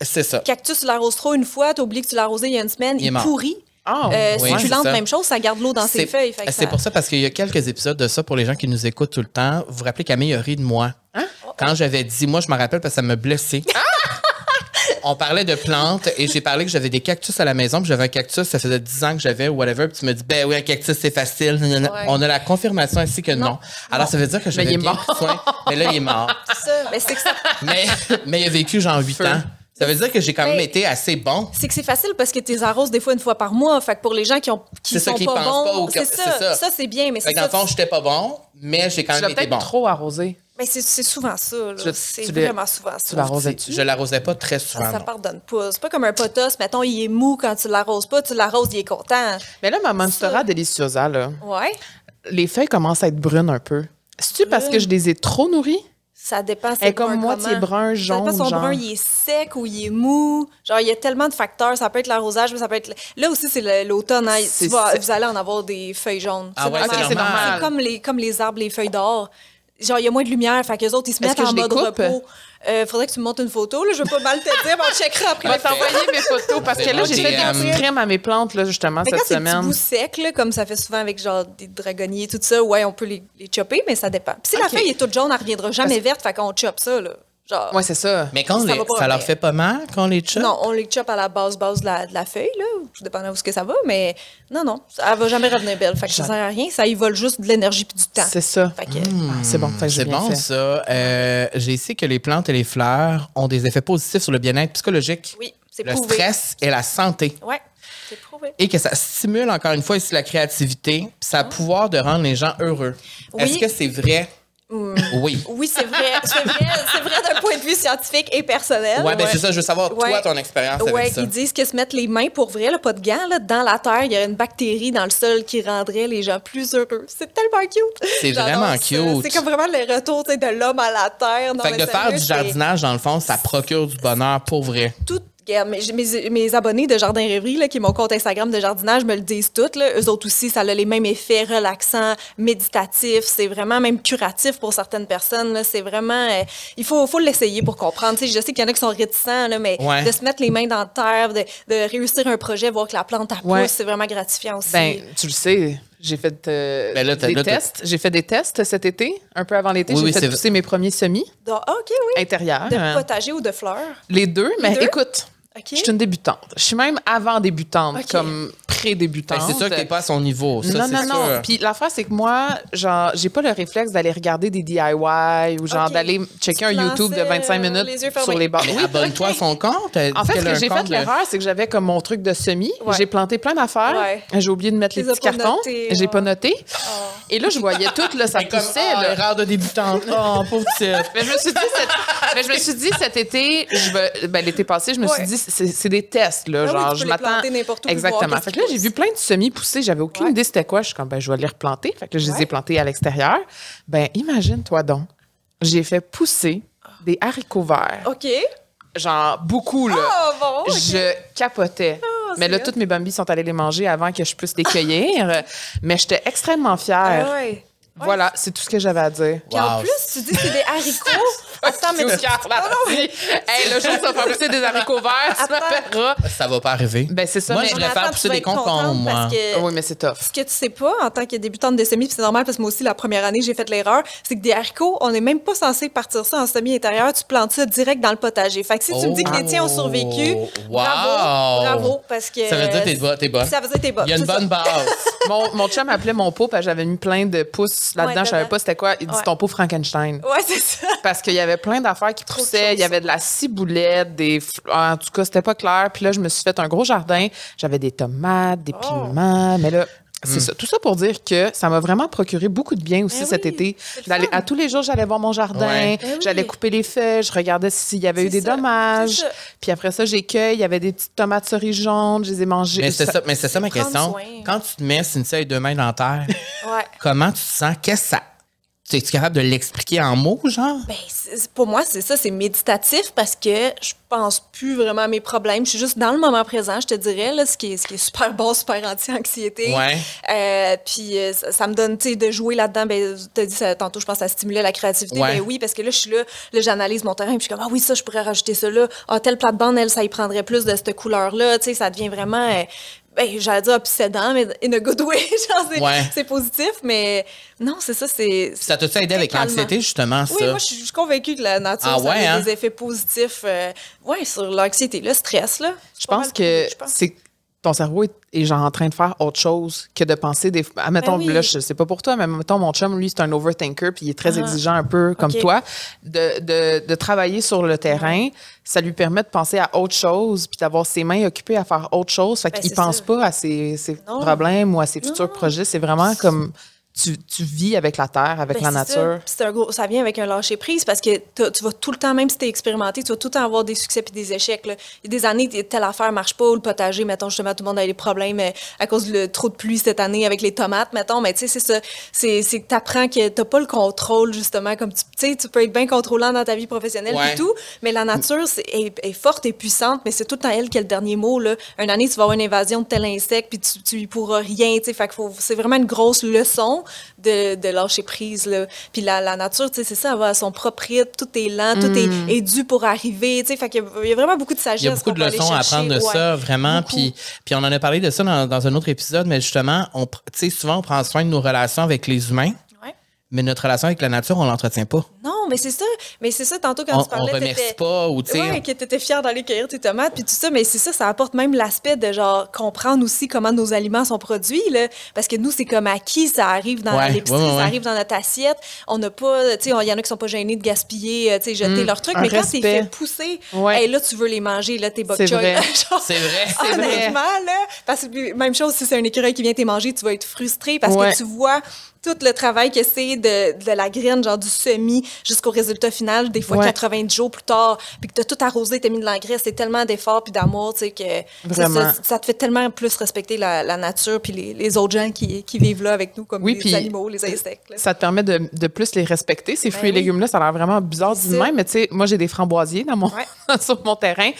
C'est ça. Cactus, tu l'arroses trop une fois, t'as oublié que tu l'as arrosé il y a une semaine, Il est il, pourrit. Ah, Euh, Oui, succulente, même chose, ça garde l'eau dans ses feuilles. C'est ça- pour ça, parce qu'il y a quelques épisodes de ça pour les gens qui nous écoutent tout le temps. Vous vous rappelez Camille a ri de moi. Hein? Quand j'avais dit, moi, je me rappelle parce que ça me blessait. On parlait de plantes et j'ai parlé que j'avais des cactus à la maison. Puis j'avais un cactus, ça faisait 10 ans que j'avais ou whatever. Puis tu me dis, ben oui, un cactus, c'est facile. Ouais. On a la confirmation ici que non. Non. Alors, ça veut dire que j'avais il est bien soin. Mais là, il est mort. ça. Ben, c'est que ça- Mais, mais il a vécu genre 8 Feu. ans. Ça veut dire que j'ai quand même Mais- été assez bon. C'est que c'est facile parce que tu arroses des fois une fois par mois. Fait que pour les gens qui ont qui C'est ça, sont qui pas pensent bons, pas au c'est ça. ça. Ça, c'est bien, mais Fait c'est que dans le ça. fond, j'étais pas bon, mais j'ai quand Tu même été peut-être bon. trop arrosé. Mais c'est c'est souvent ça. là. Tu- C'est tu l'as- vraiment souvent ça. Tu l'arrosais-tu? Je l'arrosais pas très souvent. Ça, ça non. pardonne pas. C'est pas comme un potos. Mettons, il est mou quand tu l'arroses pas. Tu l'arroses, il est content. Mais là, ma Monstera Ça. Deliciosa, là, Ouais. les feuilles commencent à être brunes un peu. C'est-tu parce que je les ai trop nourries? Ça dépend. C'est est comme brun moitié brun, Ça jaune, dépend son genre. brun, il est sec ou il est mou. Genre, il y a tellement de facteurs. Ça peut être l'arrosage, mais ça peut être. Là aussi, c'est l'automne. hein. Vous allez en avoir des feuilles jaunes. Ah c'est c'est normal. normal. C'est comme les, comme les arbres, les feuilles d'or. Genre, il y a moins de lumière, fait qu'eux autres, ils se mettent que en les mode repos. Euh, faudrait que tu me montres une photo, là. Je veux pas mal te dire, mais on checkera après. Je vais t'envoyer mes photos parce que là, j'ai Des, fait des petites crèmes à mes plantes, là, justement, Mais quand cette c'est des petits semaine. bouts secs, là, comme ça fait souvent avec genre des dragonniers, tout ça, ouais, on peut les, les chopper, mais ça dépend. Puis si la feuille est toute jaune, elle reviendra jamais verte, fait qu'on choppe ça, là. Genre. Ouais, c'est ça. Mais quand Ça les- ça leur fait pas mal quand on les chope? Non, on les choppe à la base base de la, de la feuille, là. Ça dépend où ce que ça va, mais non, non, ça, elle va jamais revenir belle. Fait que ça sert à rien, ça y vole juste de l'énergie puis du temps. C'est ça. Fait que, Ah, C'est bon, fait que j'ai C'est bon, fait. ça. Euh, J'ai ici que les plantes et les fleurs ont des effets positifs sur le bien-être psychologique, oui, c'est le prouvé. stress et la santé. Ouais, c'est prouvé. Et que ça stimule encore une fois ici la créativité, puis ça a le pouvoir de rendre les gens heureux. Oui. Est-ce que c'est vrai? Oui. Oui, c'est vrai. C'est vrai, c'est vrai d'un point de vue scientifique et personnel. Ouais, ben c'est ça, je veux savoir, toi, Ouais. ton expérience Ouais, avec ça. ils disent que se mettre les mains pour vrai, là, pas de gants, là, dans la terre, il y aurait une bactérie dans le sol qui rendrait les gens plus heureux. C'est tellement cute. C'est vraiment cute. C'est comme vraiment le retour tu sais, de l'homme à la terre. Non, Fait que mais de faire du jardinage, dans le fond, ça procure du bonheur pour vrai. Tout, regarde, mes, mes, mes abonnés de Jardin Rêverie, là, qui est mon compte Instagram de jardinage, me le disent toutes. Là. Eux autres aussi, ça a les mêmes effets relaxants, méditatifs. C'est vraiment même curatif pour certaines personnes. là. C'est vraiment... euh, il faut, faut l'essayer pour comprendre. Tu sais, je sais qu'il y en a qui sont réticents, là, mais Ouais. de se mettre les mains dans la terre, de, de réussir un projet, voir que la plante a pousse, Ouais. c'est vraiment gratifiant aussi. Ben, tu le sais, j'ai fait euh, Ben là, des là, tests. J'ai fait des tests cet été, un peu avant l'été. Oui, j'ai oui, fait c'est- pousser mes premiers semis Donc, ah, OK, oui. intérieurs. De potager ou de fleurs? Les deux, mais deux? écoute, Je suis une débutante. Je suis même avant débutante, comme Fait pré-débutante. c'est sûr que t'es pas à son niveau. Ça, non, c'est non, sûr. non. Puis l'affaire, c'est que moi, genre, j'ai pas le réflexe d'aller regarder des DIY ou genre d'aller checker un YouTube de lançais, 25 euh, minutes les sur les bords. Oui, abonne-toi à son compte. En fait, ce que j'ai fait l'erreur, c'est que j'avais comme mon truc de semis. Ouais. J'ai planté plein d'affaires. Ouais. J'ai oublié de mettre les petits cartons. J'ai pas noté. Et là, je voyais tout, là, ça poussait. ah, là. erreur de débutante. Oh, pauvre. Mais je me suis dit, cet, mais je me suis dit cet été, ben, l'été passé, je me suis dit, c'est c'est des tests, là. Ah oui, genre, tu peux je m'attends. planter n'importe où puis voir Exactement. Fait que là, j'ai vu plein de semis pousser. J'avais aucune Ouais. idée c'était quoi. Je suis comme, ben, je vais les replanter. Fait que là, je les ai plantés à l'extérieur. Ben, imagine-toi donc. J'ai fait pousser des haricots verts. OK. Genre, beaucoup, là. Ah, bon. Je capotais. mais c'est là, toutes mes bambis sont allés les manger avant que je puisse les cueillir. mais j'étais extrêmement fière. Ah ouais. Voilà, c'est tout ce que j'avais à dire. Puis en plus, tu dis que c'est des haricots. Attends, mais tu... hey, le jour où ça va pousser des haricots verts, tu Attends. m'appelleras. Ça va pas arriver. Ben, c'est ça, Moi, mais- je voulais faire pousser des concombres, moi. parce que- Ah Oui, mais c'est tough. Ce que tu sais pas en tant que débutante de semis, puis c'est normal parce que moi aussi, la première année, j'ai fait l'erreur, c'est que des haricots, on n'est même pas censé partir ça en semis intérieur. Tu plantes ça direct dans le potager. Fait que si tu me dis que les tiens ont survécu, Oh, bravo, bravo, parce que... Ça veut dire que t'es bo- t'es bonne. Ça veut dire que t'es bonne. Il y a une bonne base. Mon, mon chum appelait mon pot parce que j'avais mis plein de pouces là-dedans. Ouais, je savais pas c'était quoi. Il dit ton pot Frankenstein. Ouais, c'est ça. Parce qu'il y avait plein d'affaires qui poussaient. Il y avait de la ciboulette, des. En tout cas, c'était pas clair. Puis là, je me suis fait un gros jardin. J'avais des tomates, des Oh. piments. Mais là. C'est ça. Tout ça pour dire que ça m'a vraiment procuré beaucoup de bien aussi Ben cet oui, été. D'aller-. À tous les jours, j'allais voir mon jardin, Ouais. Oui. j'allais couper les feuilles, je regardais s'il y avait eu des ça, dommages. Puis après ça, j'ai cueilli, il y avait des petites tomates cerises jaunes, je les ai mangées. Mais c'est Ça- ça, mais c'est ça ma question. soin. Quand tu te mets une feuille de main dans la terre, Ouais. comment tu te sens? Qu'est-ce que ça. Tu es capable de l'expliquer en mots, genre? Ben, pour moi, c'est ça, c'est méditatif parce que je pense plus vraiment à mes problèmes. Je suis juste dans le moment présent, je te dirais, là, ce, qui est, ce qui est super bon, super anti-anxiété. Ouais. Euh, puis euh, ça, ça me donne, tu sais, de jouer là-dedans. Ben, tu as dit ça, tantôt, je pense que ça stimulait la créativité. Ouais. Ben oui, parce que là, je suis là, là, j'analyse mon terrain, puis je suis comme, ah oui, ça, je pourrais rajouter ça là. Ah, telle plate-bande, elle, ça y prendrait plus de cette couleur-là. Tu sais, ça devient vraiment. euh, ben, j'allais dire obsédant, mais in a good way. C'est, Ouais. positif, mais non, c'est ça, c'est. Ça t'a-tu aidé avec l'anxiété, justement, Oui, ça? moi, je suis convaincue que la nature, Ah ça ouais, a hein? des effets positifs euh, ouais, sur l'anxiété, le stress. Là. Je pense que c'est ton cerveau est, est genre en train de faire autre chose que de penser des ah, mettons Ben oui. là je sais pas pour toi mais mettons mon chum lui c'est un overthinker puis il est très Ah. exigeant un peu comme toi. De, de, de travailler sur le terrain ça lui permet de penser à autre chose puis d'avoir ses mains occupées à faire autre chose. Fait Ben, qu'il pense ça. pas à ses, ses problèmes ou à ses futurs projets. C'est vraiment comme tu, tu vis avec la terre avec Ben, la ça. nature c'est un gros, ça vient avec un lâcher prise parce que tu vas tout le temps, même si tu es expérimenté, tu vas tout le temps avoir des succès puis des échecs. Là. Il y a des années, telle affaire marche pas, ou le potager, mettons, justement, tout le monde a des problèmes euh, à cause de trop de pluie cette année avec les tomates, mettons. Mais tu sais, c'est ça. C'est c'est que tu apprends que tu pas le contrôle, justement. Comme tu tu sais, tu peux être bien contrôlant dans ta vie professionnelle Ouais. et tout, mais la nature c'est, est, est forte et puissante, mais c'est tout le temps elle qui a le dernier mot. Là. Une année, tu vas avoir une invasion de tel insecte puis tu, tu y pourras rien. tu sais. Fait que faut- c'est vraiment une grosse leçon de, de lâcher prise. Là. Puis la, la nature, tu sais, c'est ça, elle va à son propre rythme, tout est lent, tout est, est dû pour arriver. tu sais. Fait qu'il y a- il y a vraiment beaucoup de sagesse. Il y a beaucoup de leçons à apprendre de Ouais. ça, vraiment. Beaucoup. Puis, puis on en a parlé de ça dans, dans un autre épisode, mais justement, on, souvent, on prend soin de nos relations avec les humains. Mais notre relation avec la nature, on l'entretient pas. Non, mais c'est ça. Mais c'est ça, tantôt, quand On, tu parlais, on remercie pas ou, tu sais, Ouais, que t'étais fière d'aller cueillir tes tomates puis tout ça, mais c'est ça, ça apporte même l'aspect de genre comprendre aussi comment nos aliments sont produits là, parce que nous c'est comme acquis, ça arrive dans Ouais, l'épicerie, ouais, ouais, ouais. ça arrive dans notre assiette, on n'a pas, tu sais, il y en a qui sont pas gênés de gaspiller, euh, tu sais, jeter leurs trucs, mais quand c'est fait pousser, Ouais. hey, là tu veux les manger, là t'es bok C'est choy, c'est vrai. C'est vrai. Honnêtement, là, parce que même chose, si c'est un écureuil qui vient te manger, tu vas être frustré parce Ouais. que tu vois tout le travail que c'est de, de la graine, genre du semis, jusqu'au résultat final, des fois Ouais. 90 jours plus tard, puis que tu as tout arrosé, tu as mis de l'engrais, c'est tellement d'efforts puis d'amour, tu sais, que ça, ça te fait tellement plus respecter la, la nature puis les, les autres gens qui, qui vivent là avec nous, comme Oui, les animaux, les insectes. là. ça te permet de, de plus les respecter. Ces Ben fruits et légumes-là, ça a l'air vraiment bizarre du même, mais tu sais, moi, j'ai des framboisiers dans mon, Ouais. sur mon terrain.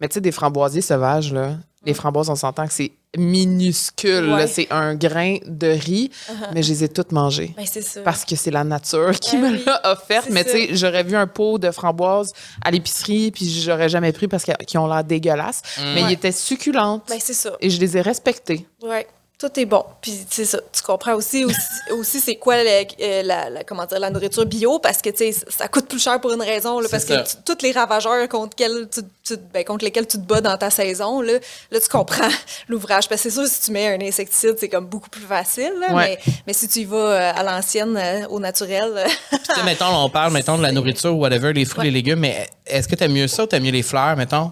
Mais tu sais, des framboisiers sauvages, là, les framboises, on s'entend que c'est minuscule. Ouais. C'est un grain de riz, mais je les ai toutes mangées. Ben, c'est ça. Parce que c'est la nature qui Ben me l'a offerte. Mais tu sais, j'aurais vu un pot de framboises à l'épicerie, puis j'aurais jamais pris parce qu'ils ont l'air dégueulasses. Mais ils Ouais. étaient succulentes. Ben, c'est ça. et je les ai respectées. Ouais. Tout est bon. Puis, c'est ça. Tu comprends aussi, aussi, aussi c'est quoi le- euh, la, la- comment dire, la nourriture bio? Parce que, tu sais, ça coûte plus cher pour une raison. Là, parce ça. que tu- tous les ravageurs contre, tu, tu- ben, contre lesquels tu te bats dans ta saison, là, là tu comprends l'ouvrage. Parce que c'est sûr, si tu mets un insecticide, c'est comme beaucoup plus facile. là, Ouais. mais, mais si tu y vas euh, à l'ancienne, euh, au naturel, Puis, tu mettons, on parle, mettons, de la nourriture ou whatever, les fruits, Ouais. les légumes, mais est-ce que t'aimes mieux ça ou t'aimes mieux les fleurs, mettons?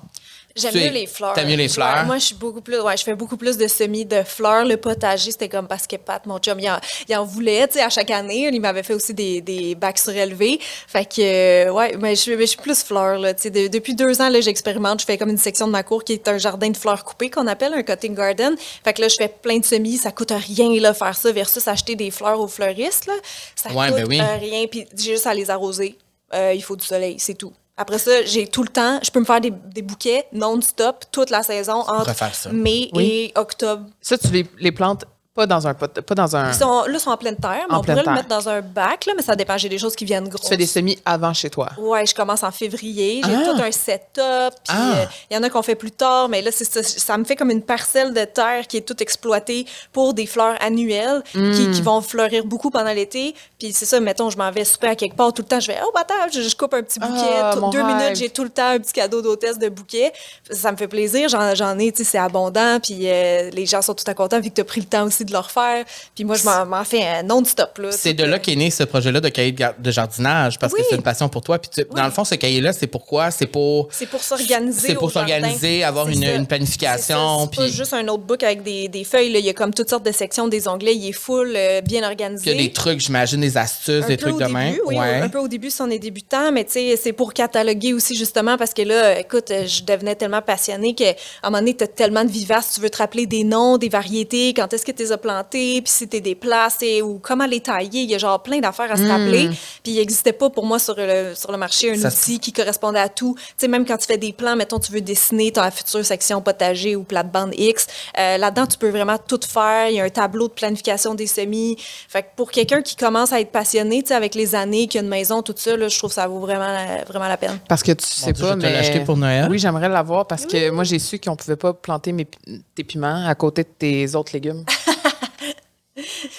J'aime mieux les fleurs. t'aimes mieux les fleurs? Ouais, moi, je suis beaucoup plus. Ouais, je fais beaucoup plus de semis de fleurs. Le potager, c'était comme parce que Pat, mon chum, il en, il en voulait, tu sais, à chaque année. Il m'avait fait aussi des, des bacs surélevés. Fait que, euh, ouais, mais je, suis- mais je suis plus fleurs, là. Tu sais, de- depuis deux ans, là, j'expérimente. Je fais comme une section de ma cour qui est un jardin de fleurs coupées qu'on appelle un cutting garden. Fait que là, je fais plein de semis. Ça coûte rien, là, faire ça versus acheter des fleurs aux fleuristes, là. Ça Ouais, coûte ben oui. rien. Puis j'ai juste à les arroser. Euh, il faut du soleil, c'est tout. Après ça, j'ai tout le temps, je peux me faire des, des bouquets non-stop toute la saison entre ça. mai Oui. et octobre. Ça, tu les, les plantes Pas dans un pot, pas dans un. Ils sont, là, ils sont en pleine terre, mais En on pourrait le terre. mettre dans un bac, là, mais ça dépend. J'ai des choses qui viennent grosses. Tu fais des semis avant chez toi. Ouais, je commence en février. J'ai Ah. tout un setup. Puis Ah. euh, il y en a qu'on fait plus tard, mais là, c'est ça, ça me fait comme une parcelle de terre qui est toute exploitée pour des fleurs annuelles Hmm. qui, qui vont fleurir beaucoup pendant l'été. Puis c'est ça, mettons, je m'en vais super à quelque part tout le temps. Je vais, oh, bah, attends, je, je coupe un petit bouquet. Ah, Tout- mon deux rêve. minutes, j'ai tout le temps un petit cadeau d'hôtesse de bouquet. Ça me fait plaisir. J'en, ai, tu sais, c'est abondant. Puis euh, les gens sont tout à contents vu que tu as pris le temps aussi de le refaire. Puis moi, je m'en, fais un non-stop. là. C'est de là qu'est né ce projet-là de cahier de, jardinage, parce Oui. que c'est une passion pour toi. Puis tu- dans le fond, ce cahier-là, c'est pourquoi? C'est pour. C'est pour s'organiser. C'est pour s'organiser, avoir une- planification, C'est puis- juste un notebook avec des, des feuilles. là. Il y a comme toutes sortes de sections, des onglets. Il est full, euh, bien organisé. Puis il y a des trucs, j'imagine, astuces, Un des trucs de début, même. Oui, ouais. un peu au début si on est débutant, mais tu sais, c'est pour cataloguer aussi justement parce que là, écoute, euh, je devenais tellement passionnée qu'à un moment donné, tu as tellement de vivaces, tu veux te rappeler des noms, des variétés, quand est-ce que tu les as plantées, puis si tu des places et- ou comment les tailler. Il y a genre plein d'affaires à se rappeler. Puis il n'existait pas pour moi sur le, sur le marché un Ça outil qui correspondait à tout. Tu sais, même quand tu fais des plans, mettons, tu veux dessiner ta future section potager ou plate-bande X, euh, là-dedans, tu peux vraiment tout faire. Il y a un tableau de planification des semis. Fait que pour quelqu'un qui commence à être passionné, tu sais, avec les années, qui a une maison, tout ça, là, je trouve que ça vaut vraiment, la- vraiment la peine. Parce que tu sais Dieu, pas, je mais. l'acheter pour Noël. Oui, j'aimerais l'avoir parce que moi, j'ai su qu'on pouvait pas planter mes, tes piments à côté de tes autres légumes.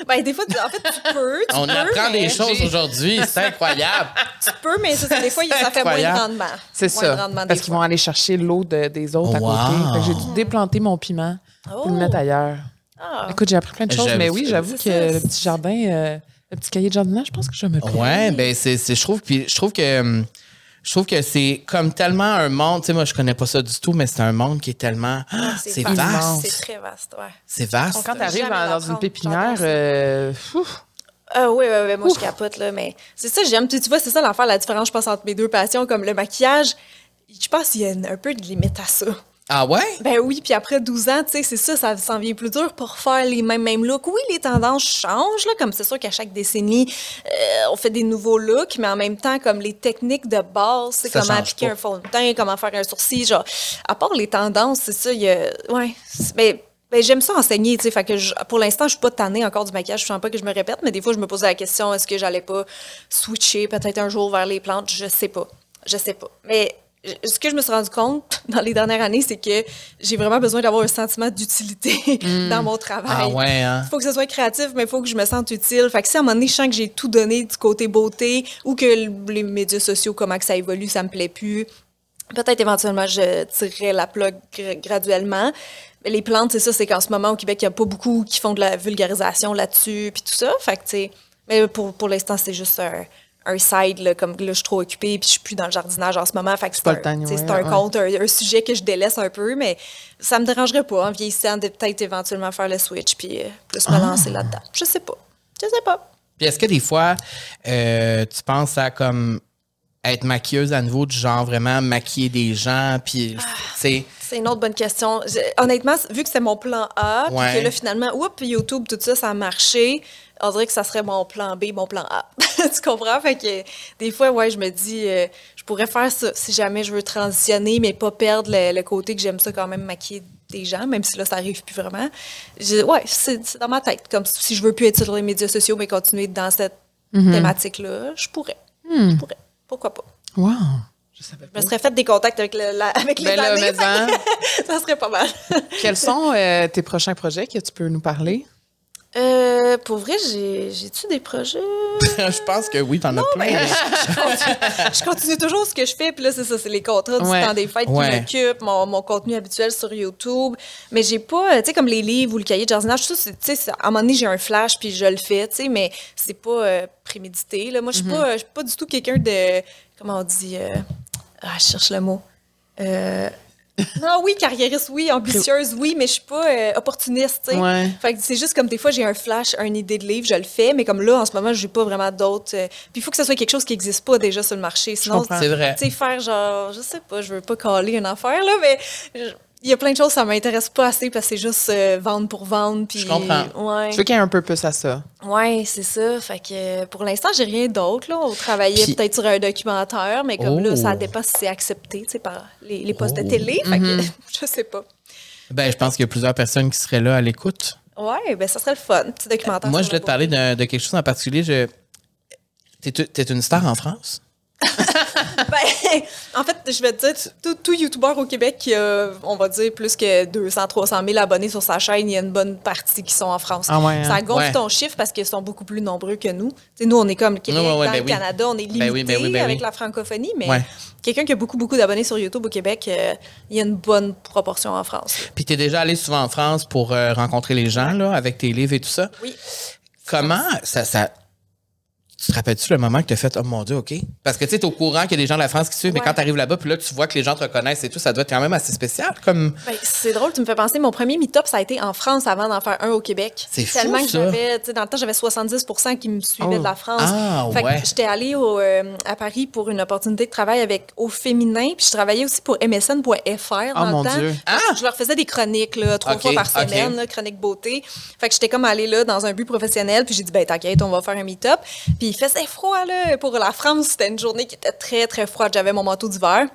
Ben, des fois, tu- en fait, tu peux. Tu On peux, apprend mais- des choses aujourd'hui, c'est incroyable. Tu peux, mais ça, des fois, ça fait moins de rendement. C'est de ça. rendement Parce qu'ils vont aller chercher l'eau de- des autres à côté. J'ai dû déplanter mon piment pour Oh. le mettre ailleurs. Ah. Écoute, j'ai appris plein de choses, mais oui, j'avoue que le petit jardin, euh, le petit cahier de jardinage, je pense que je me plaire. Ouais, ben c'est, c'est- je trouve, puis je trouve que hum, je trouve que c'est comme tellement un monde. Tu sais, moi je connais pas ça du tout, mais c'est un monde qui est tellement, ah, c'est vaste. vaste, C'est très vaste, ouais. c'est vaste. Quand tu arrives dans, une pépinière, euh, ouf, Ah oui, oui, oui, moi je capote, là, mais c'est ça, j'aime. Tu, tu vois, c'est ça l'affaire, la différence, je pense, entre mes deux passions, comme le maquillage. Je pense qu'il y a une- un peu de limite à ça. Ah ouais? Ben oui, puis après 12 ans, tu sais, c'est ça, ça s'en vient plus dur pour faire les mêmes, mêmes looks. Oui, les tendances changent, là, comme c'est sûr qu'à chaque décennie, euh, on fait des nouveaux looks, mais en même temps, comme les techniques de base, c'est comment appliquer pas. un fond de teint, comment faire un sourcil, genre, à part les tendances, c'est ça, il y a, ouais, ben, ben, j'aime ça enseigner, tu sais, fait que je- pour l'instant, je suis pas tannée encore du maquillage, je sens pas que je me répète, mais des fois, je me posais la question, est-ce que j'allais pas switcher peut-être un jour vers les plantes, je sais pas, je sais pas, mais ce que je me suis rendu compte dans les dernières années, c'est que j'ai vraiment besoin d'avoir un sentiment d'utilité dans mon travail. Ah ouais, hein? Il faut que ce soit créatif, mais il faut que je me sente utile. Fait que si à un moment donné, je sens que j'ai tout donné du côté beauté ou que les médias sociaux, comment que ça évolue, ça me plaît plus, peut-être éventuellement, je tirerai la plug gra- graduellement. Mais les plantes, c'est ça, c'est qu'en ce moment, au Québec, il n'y a pas beaucoup qui font de la vulgarisation là-dessus, puis tout ça. Fait que, tu sais, mais pour, pour l'instant, c'est juste un, un side, là, comme là, je suis trop occupée, puis je suis plus dans le jardinage en ce moment. Fait que c'est un, ouais, un ouais. compte, un, un sujet que je délaisse un peu, mais ça me dérangerait pas, en vieillissant, de peut-être éventuellement faire le switch, puis euh, plus Ah. me lancer là-dedans. Je sais pas. Je sais pas. Puis est-ce que des fois, euh, tu penses à comme être maquilleuse à nouveau, du genre vraiment maquiller des gens, puis Ah. tu sais, C'est une autre bonne question. Je- honnêtement, vu que c'est mon plan A, Ouais. puis que là, finalement, oups, YouTube, tout ça, ça a marché, on dirait que ça serait mon plan B, mon plan A. tu comprends? Fait que des fois, ouais, je me dis, euh, je pourrais faire ça si jamais je veux transitionner, mais pas perdre le, le côté que j'aime ça quand même maquiller des gens, même si là, ça arrive plus vraiment. Je- ouais, c'est c'est dans ma tête. Comme si je veux plus être sur les médias sociaux, mais continuer dans cette Mhm. thématique-là, je pourrais. Hmm. Je pourrais. Pourquoi pas? wow. Je savais Je me serais fait des contacts avec, le, la- avec les Ben là, années. mais hein, ça serait pas mal. quels sont euh, tes prochains projets que tu peux nous parler? Euh, pour vrai, j'ai- j'ai-tu des projets? je pense que oui, t'en as plein. mais- je continue toujours ce que je fais, puis là, c'est ça, c'est les contrats du Ouais. temps des fêtes Ouais. qui m'occupent, mon, mon contenu habituel sur YouTube. Mais j'ai pas, euh, tu sais, comme les livres ou le cahier de jardinage, tout ça, c'est- tu sais, à un moment donné, j'ai un flash, puis je le fais, tu sais, mais c'est pas euh, prémédité. Là. Moi, je suis pas, je suis pas du tout quelqu'un de, comment on dit, euh, ah, je cherche le mot. Euh, non, oui, carriériste, oui, ambitieuse, oui, mais je suis pas euh, opportuniste, tu sais. Ouais. Fait que c'est juste comme des fois, j'ai un flash, une idée de livre, je le fais, mais comme là, en ce moment, j'ai pas vraiment d'autres. euh, Puis il faut que ce soit quelque chose qui n'existe pas déjà sur le marché. Sinon. C'est vrai. tu sais, faire genre, je sais pas, je veux pas caler une affaire, là, mais je- il y a plein de choses, ça m'intéresse pas assez parce que c'est juste euh, vendre pour vendre. Puis, Je comprends. Ouais, Tu veux qu'il y ait un peu plus à ça? ouais c'est ça. Fait que euh, pour l'instant, j'ai rien d'autre, là. On travaillait peut-être sur un documentaire, mais comme Oh. là, ça dépend si c'est accepté, tu par les, les postes Oh. de télé. Fait que Mhm. je sais pas. Ben, je pense qu'il y a plusieurs personnes qui seraient là à l'écoute. Ouais, ben ça serait le fun. Petit documentaire. Moi, je voulais la te parler de quelque chose en particulier. Je... T'es, t'es une star en France? Ben, en fait, je vais te dire, tout, tout YouTuber au Québec qui a, on va dire, plus que 200, 300 000 abonnés sur sa chaîne, il y a une bonne partie qui sont en France. Ah ouais, hein? Ça gonfle Ouais. ton chiffre parce qu'ils sont beaucoup plus nombreux que nous. Tu nous, on est comme le Québec, Ouais, ouais, dans ben le oui. Canada, on est limité Ben oui, oui, ben avec la francophonie, mais Ouais. quelqu'un qui a beaucoup, beaucoup d'abonnés sur YouTube au Québec, euh, il y a une bonne proportion en France. Puis t'es déjà allé souvent en France pour euh, rencontrer les gens, là, avec tes livres et tout ça? Oui. Comment ça... ça... Tu te rappelles-tu le moment que tu as fait « Oh mon Dieu, OK ». Parce que tu sais, t'es au courant qu'il y a des gens de la France qui suivent, mais quand tu arrives là-bas, puis là, tu vois que les gens te reconnaissent et tout, ça doit être quand même assez spécial. Comme... Ben, c'est drôle, tu me fais penser, mon premier meet-up, ça a été en France avant d'en faire un au Québec. C'est fou, Tellement que j'avais, dans le temps, j'avais 70% qui me suivaient Oh. de la France. Ah, fait ouais. j'étais allée au, euh, à Paris pour une opportunité de travail avec Au Féminin, puis je travaillais aussi pour MSN.fr dans Oh, mon le temps. Dieu. Ah! Je leur faisais des chroniques, là, trois fois par semaine, là, chroniques beauté. Fait que j'étais comme allée là dans un but professionnel, puis j'ai dit, ben t'inquiète, on va faire un meet-up. Puis il faisait froid, là, pour la France, c'était une journée qui était très, très froide. J'avais mon manteau d'hiver.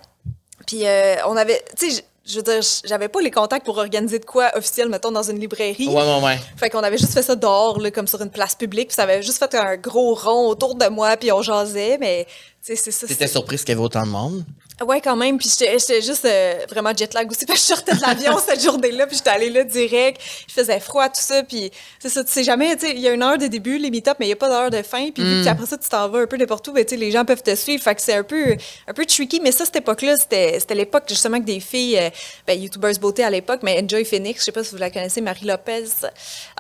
Puis euh, on avait, tu sais, je veux dire, j'avais pas les contacts pour organiser de quoi officiel, mettons, dans une librairie. Ouais, ouais, ouais. Fait qu'on avait juste fait ça dehors, là, comme sur une place publique. Puis ça avait juste fait un gros rond autour de moi, puis on jasait, mais tu sais, c'est ça. T'étais surprise qu'il y avait autant de monde? Ouais, quand même. Puis j'étais juste euh, vraiment jet lag aussi. Parce que je sortais de l'avion cette journée-là, puis j'étais allée là direct. Il faisait froid, tout ça. Puis c'est ça, tu sais jamais, tu sais, il y a une heure de début, les meet-up, mais il n'y a pas d'heure de fin. Puis que après ça, tu t'en vas un peu n'importe où, ben, tu sais, les gens peuvent te suivre. Fait que c'est un peu, un peu tricky. Mais ça, cette époque-là, c'était l'époque justement que des filles, euh, ben, YouTubers beauté à l'époque, mais Enjoy Phoenix, je sais pas si vous la connaissez, Marie Lopez.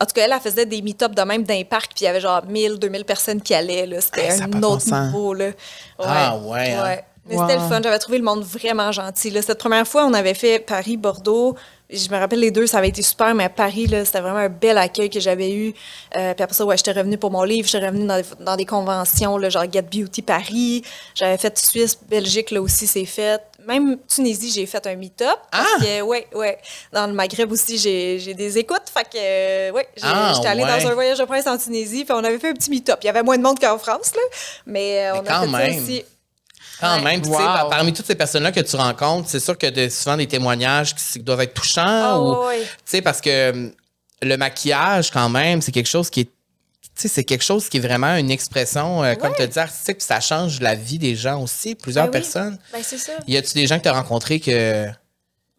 En tout cas, elle, elle faisait des meet-up de même d'un parc, puis il y avait genre 1000, 2000 personnes qui allaient. là. C'était Hey, un autre bon niveau. Là. Ouais. Ah, ouais, hein. Mais c'était le fun. J'avais trouvé le monde vraiment gentil. là. Cette première fois, on avait fait Paris-Bordeaux. Je me rappelle les deux, ça avait été super, mais à Paris, c'était vraiment un bel accueil que j'avais eu. Euh, puis après ça, ouais, j'étais revenue pour mon livre, j'étais revenue dans, des- dans des conventions, là, genre Get Beauty Paris. J'avais fait Suisse, Belgique, là aussi, c'est fait. Même Tunisie, j'ai fait un meet-up. Ah! que, ouais, ouais. Dans le Maghreb aussi, j'ai des écoutes. Fait que, euh, ouais, Ah, j'étais allée ouais. dans un voyage de prince en Tunisie, puis on avait fait un petit meet-up. Il y avait moins de monde qu'en France, là, mais, euh, Mais on quand a fait même. ça aussi. Quand Ouais. même, puis tu sais, Wow. par- parmi toutes ces personnes-là que tu rencontres, c'est sûr que de, souvent des témoignages qui, qui doivent être touchants. Ah, ou, ouais. Tu sais, parce que hum, le maquillage, quand même, c'est quelque chose qui est. Tu sais, c'est quelque chose qui est vraiment une expression, euh, comme tu dis, artistique, puis ça change la vie des gens aussi, plusieurs Ben oui. personnes. Ben, c'est ça. Y a-tu des gens que tu as rencontrés que.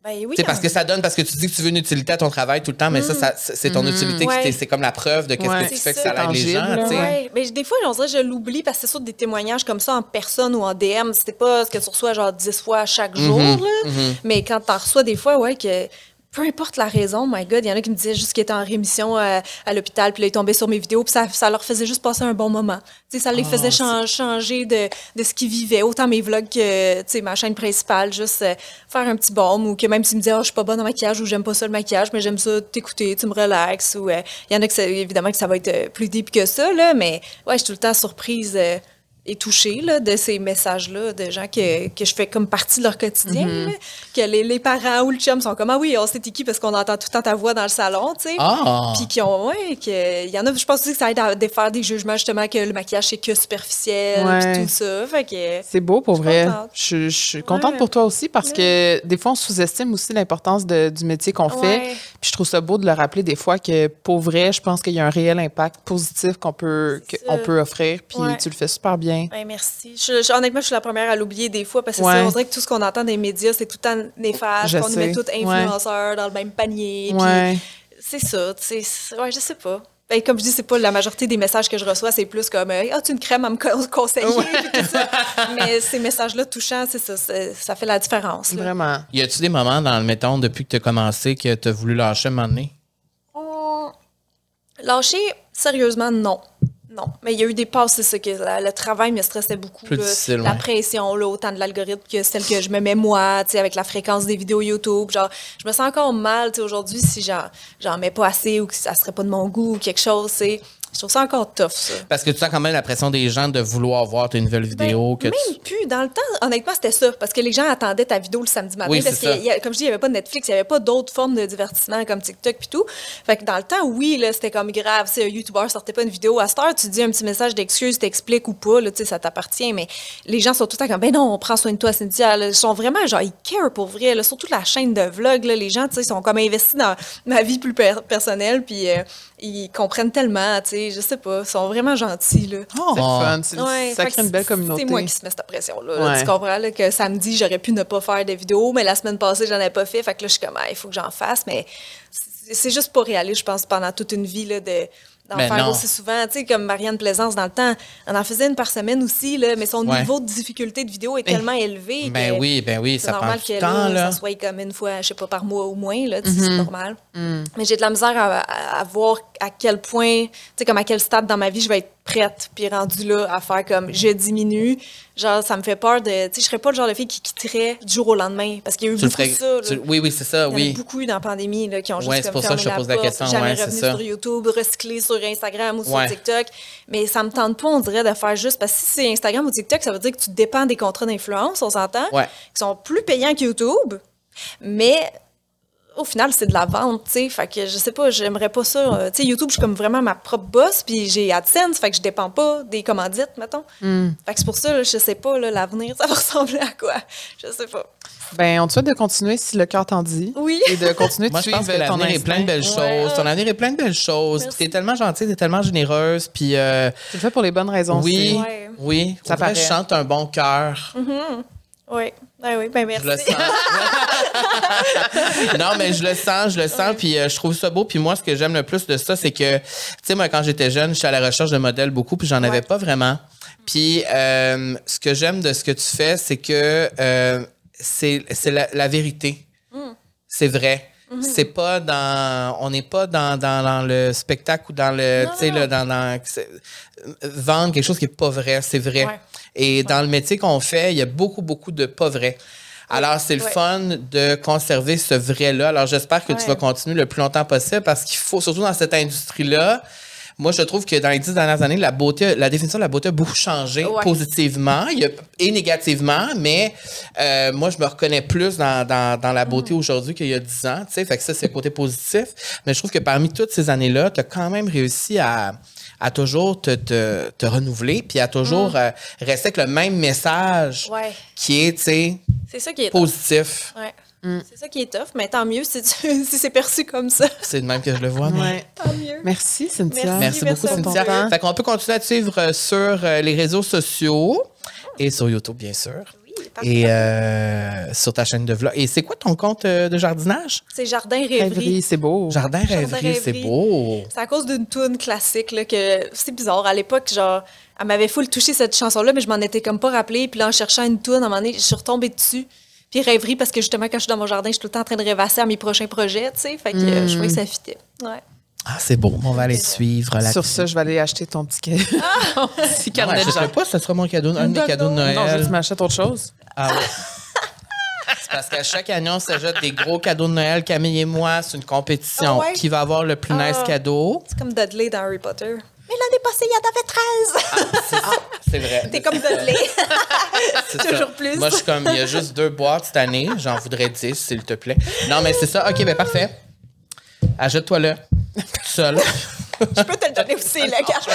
Ben oui. Parce que ça donne, parce que tu dis que tu veux une utilité à ton travail tout le temps, mais ça, ça, c'est ton utilité, qui Ouais. t'est- c'est comme la preuve de qu'est-ce Ouais. que tu fais que ça. aide les gens. Ouais, mais des fois, on dirait je l'oublie parce que c'est sûr des témoignages comme ça en personne ou en DM, c'était pas ce que tu reçois genre 10 fois chaque jour. Mhm, là. Mais quand t'en reçois des fois, ouais, que peu importe la raison, my God, il y en a qui me disaient juste qu'ils étaient en rémission euh, à l'hôpital, puis là, ils tombaient sur mes vidéos, puis ça, ça leur faisait juste passer un bon moment. Tu sais, ça les faisait chan- changer de, de ce qu'ils vivaient, autant mes vlogs que, tu sais, ma chaîne principale, juste euh, faire un petit baume, ou que même s'ils me disaient, oh, je suis pas bonne en maquillage, ou j'aime pas ça le maquillage, mais j'aime ça t'écouter, tu me relaxes, ou euh, il y en a que, ça- évidemment, que ça va être euh, plus deep que ça, là, mais ouais, je suis tout le temps surprise. Et touchée là, de ces messages-là de gens que, que je fais comme partie de leur quotidien. Là. Que les, les parents ou le chum sont comme Ah oui, on sait qui parce qu'on entend tout le temps ta voix dans le salon, tu sais. Ah! Puis qui ont, ouais, que, il y en a, je pense aussi que ça aide à défaire des jugements, justement, que le maquillage, c'est que superficiel, puis tout ça. Fait que, C'est beau pour Je vrai. Je, je suis contente Ouais. pour toi aussi parce que des fois, on sous-estime aussi l'importance du métier qu'on fait. Puis je trouve ça beau de le rappeler des fois que pour vrai, je pense qu'il y a un réel impact positif qu'on peut, qu'on peut offrir. Puis tu le fais super bien. Ouais, merci. Je, je- honnêtement, je suis la première à l'oublier des fois parce que Ouais. c'est- on dirait que tout ce qu'on entend des médias, c'est tout le temps néfaste. Je On nous met sais. tous influenceurs dans le même panier. Ouais. C'est ça, tu sais. c'est- Ouais, je sais pas. Ben, comme je dis, c'est pas la majorité des messages que je reçois, c'est plus comme euh, Ah, tu une crème à me co- conseiller, tout ça. Mais ces messages-là touchants, c'est ça, c'est- ça fait la différence. là. Vraiment. Y a-tu des moments dans le mettons depuis que tu as commencé que tu as voulu lâcher un moment donné? Lâcher, sérieusement, non. Non. Mais il y a eu des passes, c'est ça, que la- le travail me stressait beaucoup. Plus là. difficile, la ouais. pression, là, autant de l'algorithme que celle que je me mets moi, tu sais, avec la fréquence des vidéos YouTube. Genre, je me sens encore mal, tu sais, aujourd'hui, si j'en, j'en mets pas assez ou que ça serait pas de mon goût ou quelque chose, c'est. Je trouve ça encore tough, ça. Parce que tu sens quand même la pression des gens de vouloir voir tes nouvelles vidéos. que Ben, même tu- plus. Dans le temps, honnêtement, c'était ça. Parce que les gens attendaient ta vidéo le samedi matin. Oui, parce que, y a- comme je dis, il n'y avait pas de Netflix, il n'y avait pas d'autres formes de divertissement comme TikTok puis tout. Fait que dans le temps, oui, là, c'était comme grave. Si un YouTuber sortait pas une vidéo à cette heure, tu dis un petit message d'excuse, t'expliques ou pas, là, tu sais, ça t'appartient. Mais les gens sont tout le temps comme, ben non, on prend soin de toi, Cynthia. là. Ils sont vraiment, genre, ils care pour vrai. Là. Surtout la chaîne de vlog, là, les gens, tu sais, sont comme investis dans ma vie plus per- personnelle. Puis euh, ils comprennent tellement, tu sais, je sais pas. Ils sont vraiment gentils, là. C'est le fun. C'est- Ouais, ça crée une belle c'est- communauté. C'est moi qui se mets cette pression-là. là. Ouais. Tu comprends là, que samedi, j'aurais pu ne pas faire de vidéo, mais la semaine passée, j'en ai pas fait. Fait que là, je suis comme, Ah, il faut que j'en fasse. Mais c'est c'est juste pas réaliste, je pense, pendant toute une vie, là, de d'en faire non. aussi souvent. Tu sais, comme Marianne Plaisance, dans le temps, on en faisait une par semaine aussi, là, mais son Ouais. niveau de difficulté de vidéo est tellement élevé Ben que oui, ben oui, c'est ça prend normal du que temps, là. ça soit comme une fois, je sais pas, par mois au moins, là, tu sais, Mm-hmm. c'est normal. Mm. Mais j'ai de la misère à, à- à voir à quel point, tu sais, comme à quel stade dans ma vie je vais être prête, puis rendue là à faire comme je diminue. Genre, ça me fait peur de. Tu sais, je serais pas le genre de fille qui quitterait du jour au lendemain. Parce qu'il y a eu Tu beaucoup ferais- de ça. tu- oui, oui, c'est ça, Il y en a beaucoup eu dans la pandémie là, qui ont juste Ouais, comme c'est pour ça que je te pose la question, jamais ouais, revenu sur YouTube, recyclé sur Instagram ou Ouais. sur TikTok. Mais ça me tente pas, on dirait, de faire juste. Parce que si c'est Instagram ou TikTok, ça veut dire que tu dépends des contrats d'influence, on s'entend, Ouais. qui sont plus payants que YouTube. Mais au final, c'est de la vente, tu sais. Fait que je sais pas, j'aimerais pas ça. Euh, Tu sais, YouTube, je suis comme vraiment ma propre boss, puis j'ai AdSense, fait que je dépends pas des commandites, mettons. Fait que c'est pour ça, là, je sais pas, là, l'avenir, ça va ressembler à quoi. Je sais pas. Ben, on te souhaite de continuer si le cœur t'en dit. Oui. Et de continuer de Moi, je suivre pense que ton l'avenir est plein de belles Ouais. choses. Ton avenir est plein de belles choses. Merci. T'es tellement gentille, t'es tellement généreuse. Puis, euh, Tu le fais pour les bonnes raisons oui. Ouais. oui. Ça paraît. Je chante un bon cœur. Oui. Ah oui, ben merci. Je le sens. non, mais je le sens, je le sens, puis euh, je trouve ça beau. Puis moi, ce que j'aime le plus de ça, c'est que, tu sais, moi, quand j'étais jeune, j'étais à la recherche de modèles beaucoup, puis j'en avais pas vraiment. Puis euh, ce que j'aime de ce que tu fais, c'est que euh, c'est la, la vérité. C'est vrai. C'est pas dans. On n'est pas dans, dans, dans le spectacle ou dans le. Tu sais, dans. dans vendre quelque chose qui est pas vrai. C'est vrai. Ouais. Et dans le métier qu'on fait, il y a beaucoup, beaucoup de pas vrai. Alors, c'est le Ouais. fun de conserver ce vrai-là. Alors, j'espère que tu vas continuer le plus longtemps possible parce qu'il faut, surtout dans cette industrie-là, moi, je trouve que dans les dix dernières années, la beauté, la définition de la beauté a beaucoup changé Ouais. positivement et négativement, mais euh, moi, je me reconnais plus dans, dans, dans la Mm. beauté aujourd'hui qu'il y a dix ans. Tu sais, fait que ça, c'est le côté positif. Mais je trouve que parmi toutes ces années-là, tu as quand même réussi à, à toujours te, te, te renouveler puis à toujours euh, rester avec le même message Mm. Ouais. qui est, tu sais, C'est ça qui est tough. positif. Ouais. C'est ça qui est tough, mais tant mieux si, tu- si c'est perçu comme ça. C'est de même que je le vois. mais- Ouais. Tant mieux. Merci, Cynthia. Merci. Beaucoup, Cynthia. temps. Fait qu'on peut continuer à te suivre euh, sur euh, les réseaux sociaux et sur YouTube, bien sûr. Oui, parfait. Et euh, sur ta chaîne de vlog. Et c'est quoi ton compte euh, de jardinage? C'est Jardin Rêverie. Rêverie, c'est beau. Jardin rêverie, c'est beau. C'est à cause d'une tune classique là, que c'est bizarre. À l'époque, genre, elle m'avait full touché cette chanson-là, mais je m'en étais comme pas rappelé. Puis là, en cherchant une tune, à un moment donné, je suis retombée dessus. Puis rêverie, parce que justement, quand je suis dans mon jardin, je suis tout le temps en train de rêvasser à mes prochains projets, tu sais. Fait que euh, je trouvais que ça fitait. Ouais. Ah, c'est beau. On va aller suivre la Sur ça, je vais aller acheter ton petit, ca- ton petit Non, carnet de achète-le jardin. pas, ce sera mon cadeau, un des Non, cadeaux de non. Noël. Non, juste m'achète autre chose. Ah ouais. C'est parce qu'à chaque année, on s'ajoute des gros cadeaux de Noël. Camille et moi, c'est une compétition. Ah ouais? Qui va avoir le plus nice Ah. cadeau? C'est comme Dudley dans Harry Potter. Mais l'année passée, il y en avait 13. C'est c'est vrai. T'es comme Dudley. Ça. Toujours plus. Moi, je suis comme, il y a juste deux boîtes cette année. J'en voudrais 10, s'il te plaît. Non, mais c'est ça. OK, ben parfait. Achète-toi-le. Tout seul. je peux te le donner aussi, le carte.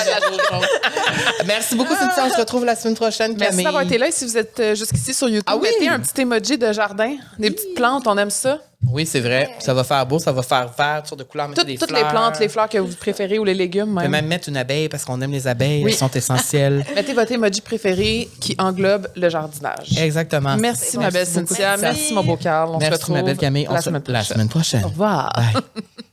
Merci beaucoup, Cynthia. On se retrouve la semaine prochaine, Merci Camille. d'avoir été là. Et si vous êtes euh, jusqu'ici sur YouTube, Ah oui? mettez un petit emoji de jardin, des petites plantes, on aime ça. Oui, c'est vrai. Ça va faire beau, ça va faire vert, toutes sortes de couleurs. mettez Toutes, des toutes fleurs. les plantes, les fleurs que vous préférez ou les légumes On peut même. même mettre une abeille parce qu'on aime les abeilles. Oui. Elles sont essentielles. Mettez votre emoji préféré qui englobe le jardinage. Exactement. Merci, ma belle Cynthia. Merci, mon beau Carl. On se Merci, retrouve ma belle Camille. On la se- semaine la prochaine. semaine prochaine. Au revoir. Bye.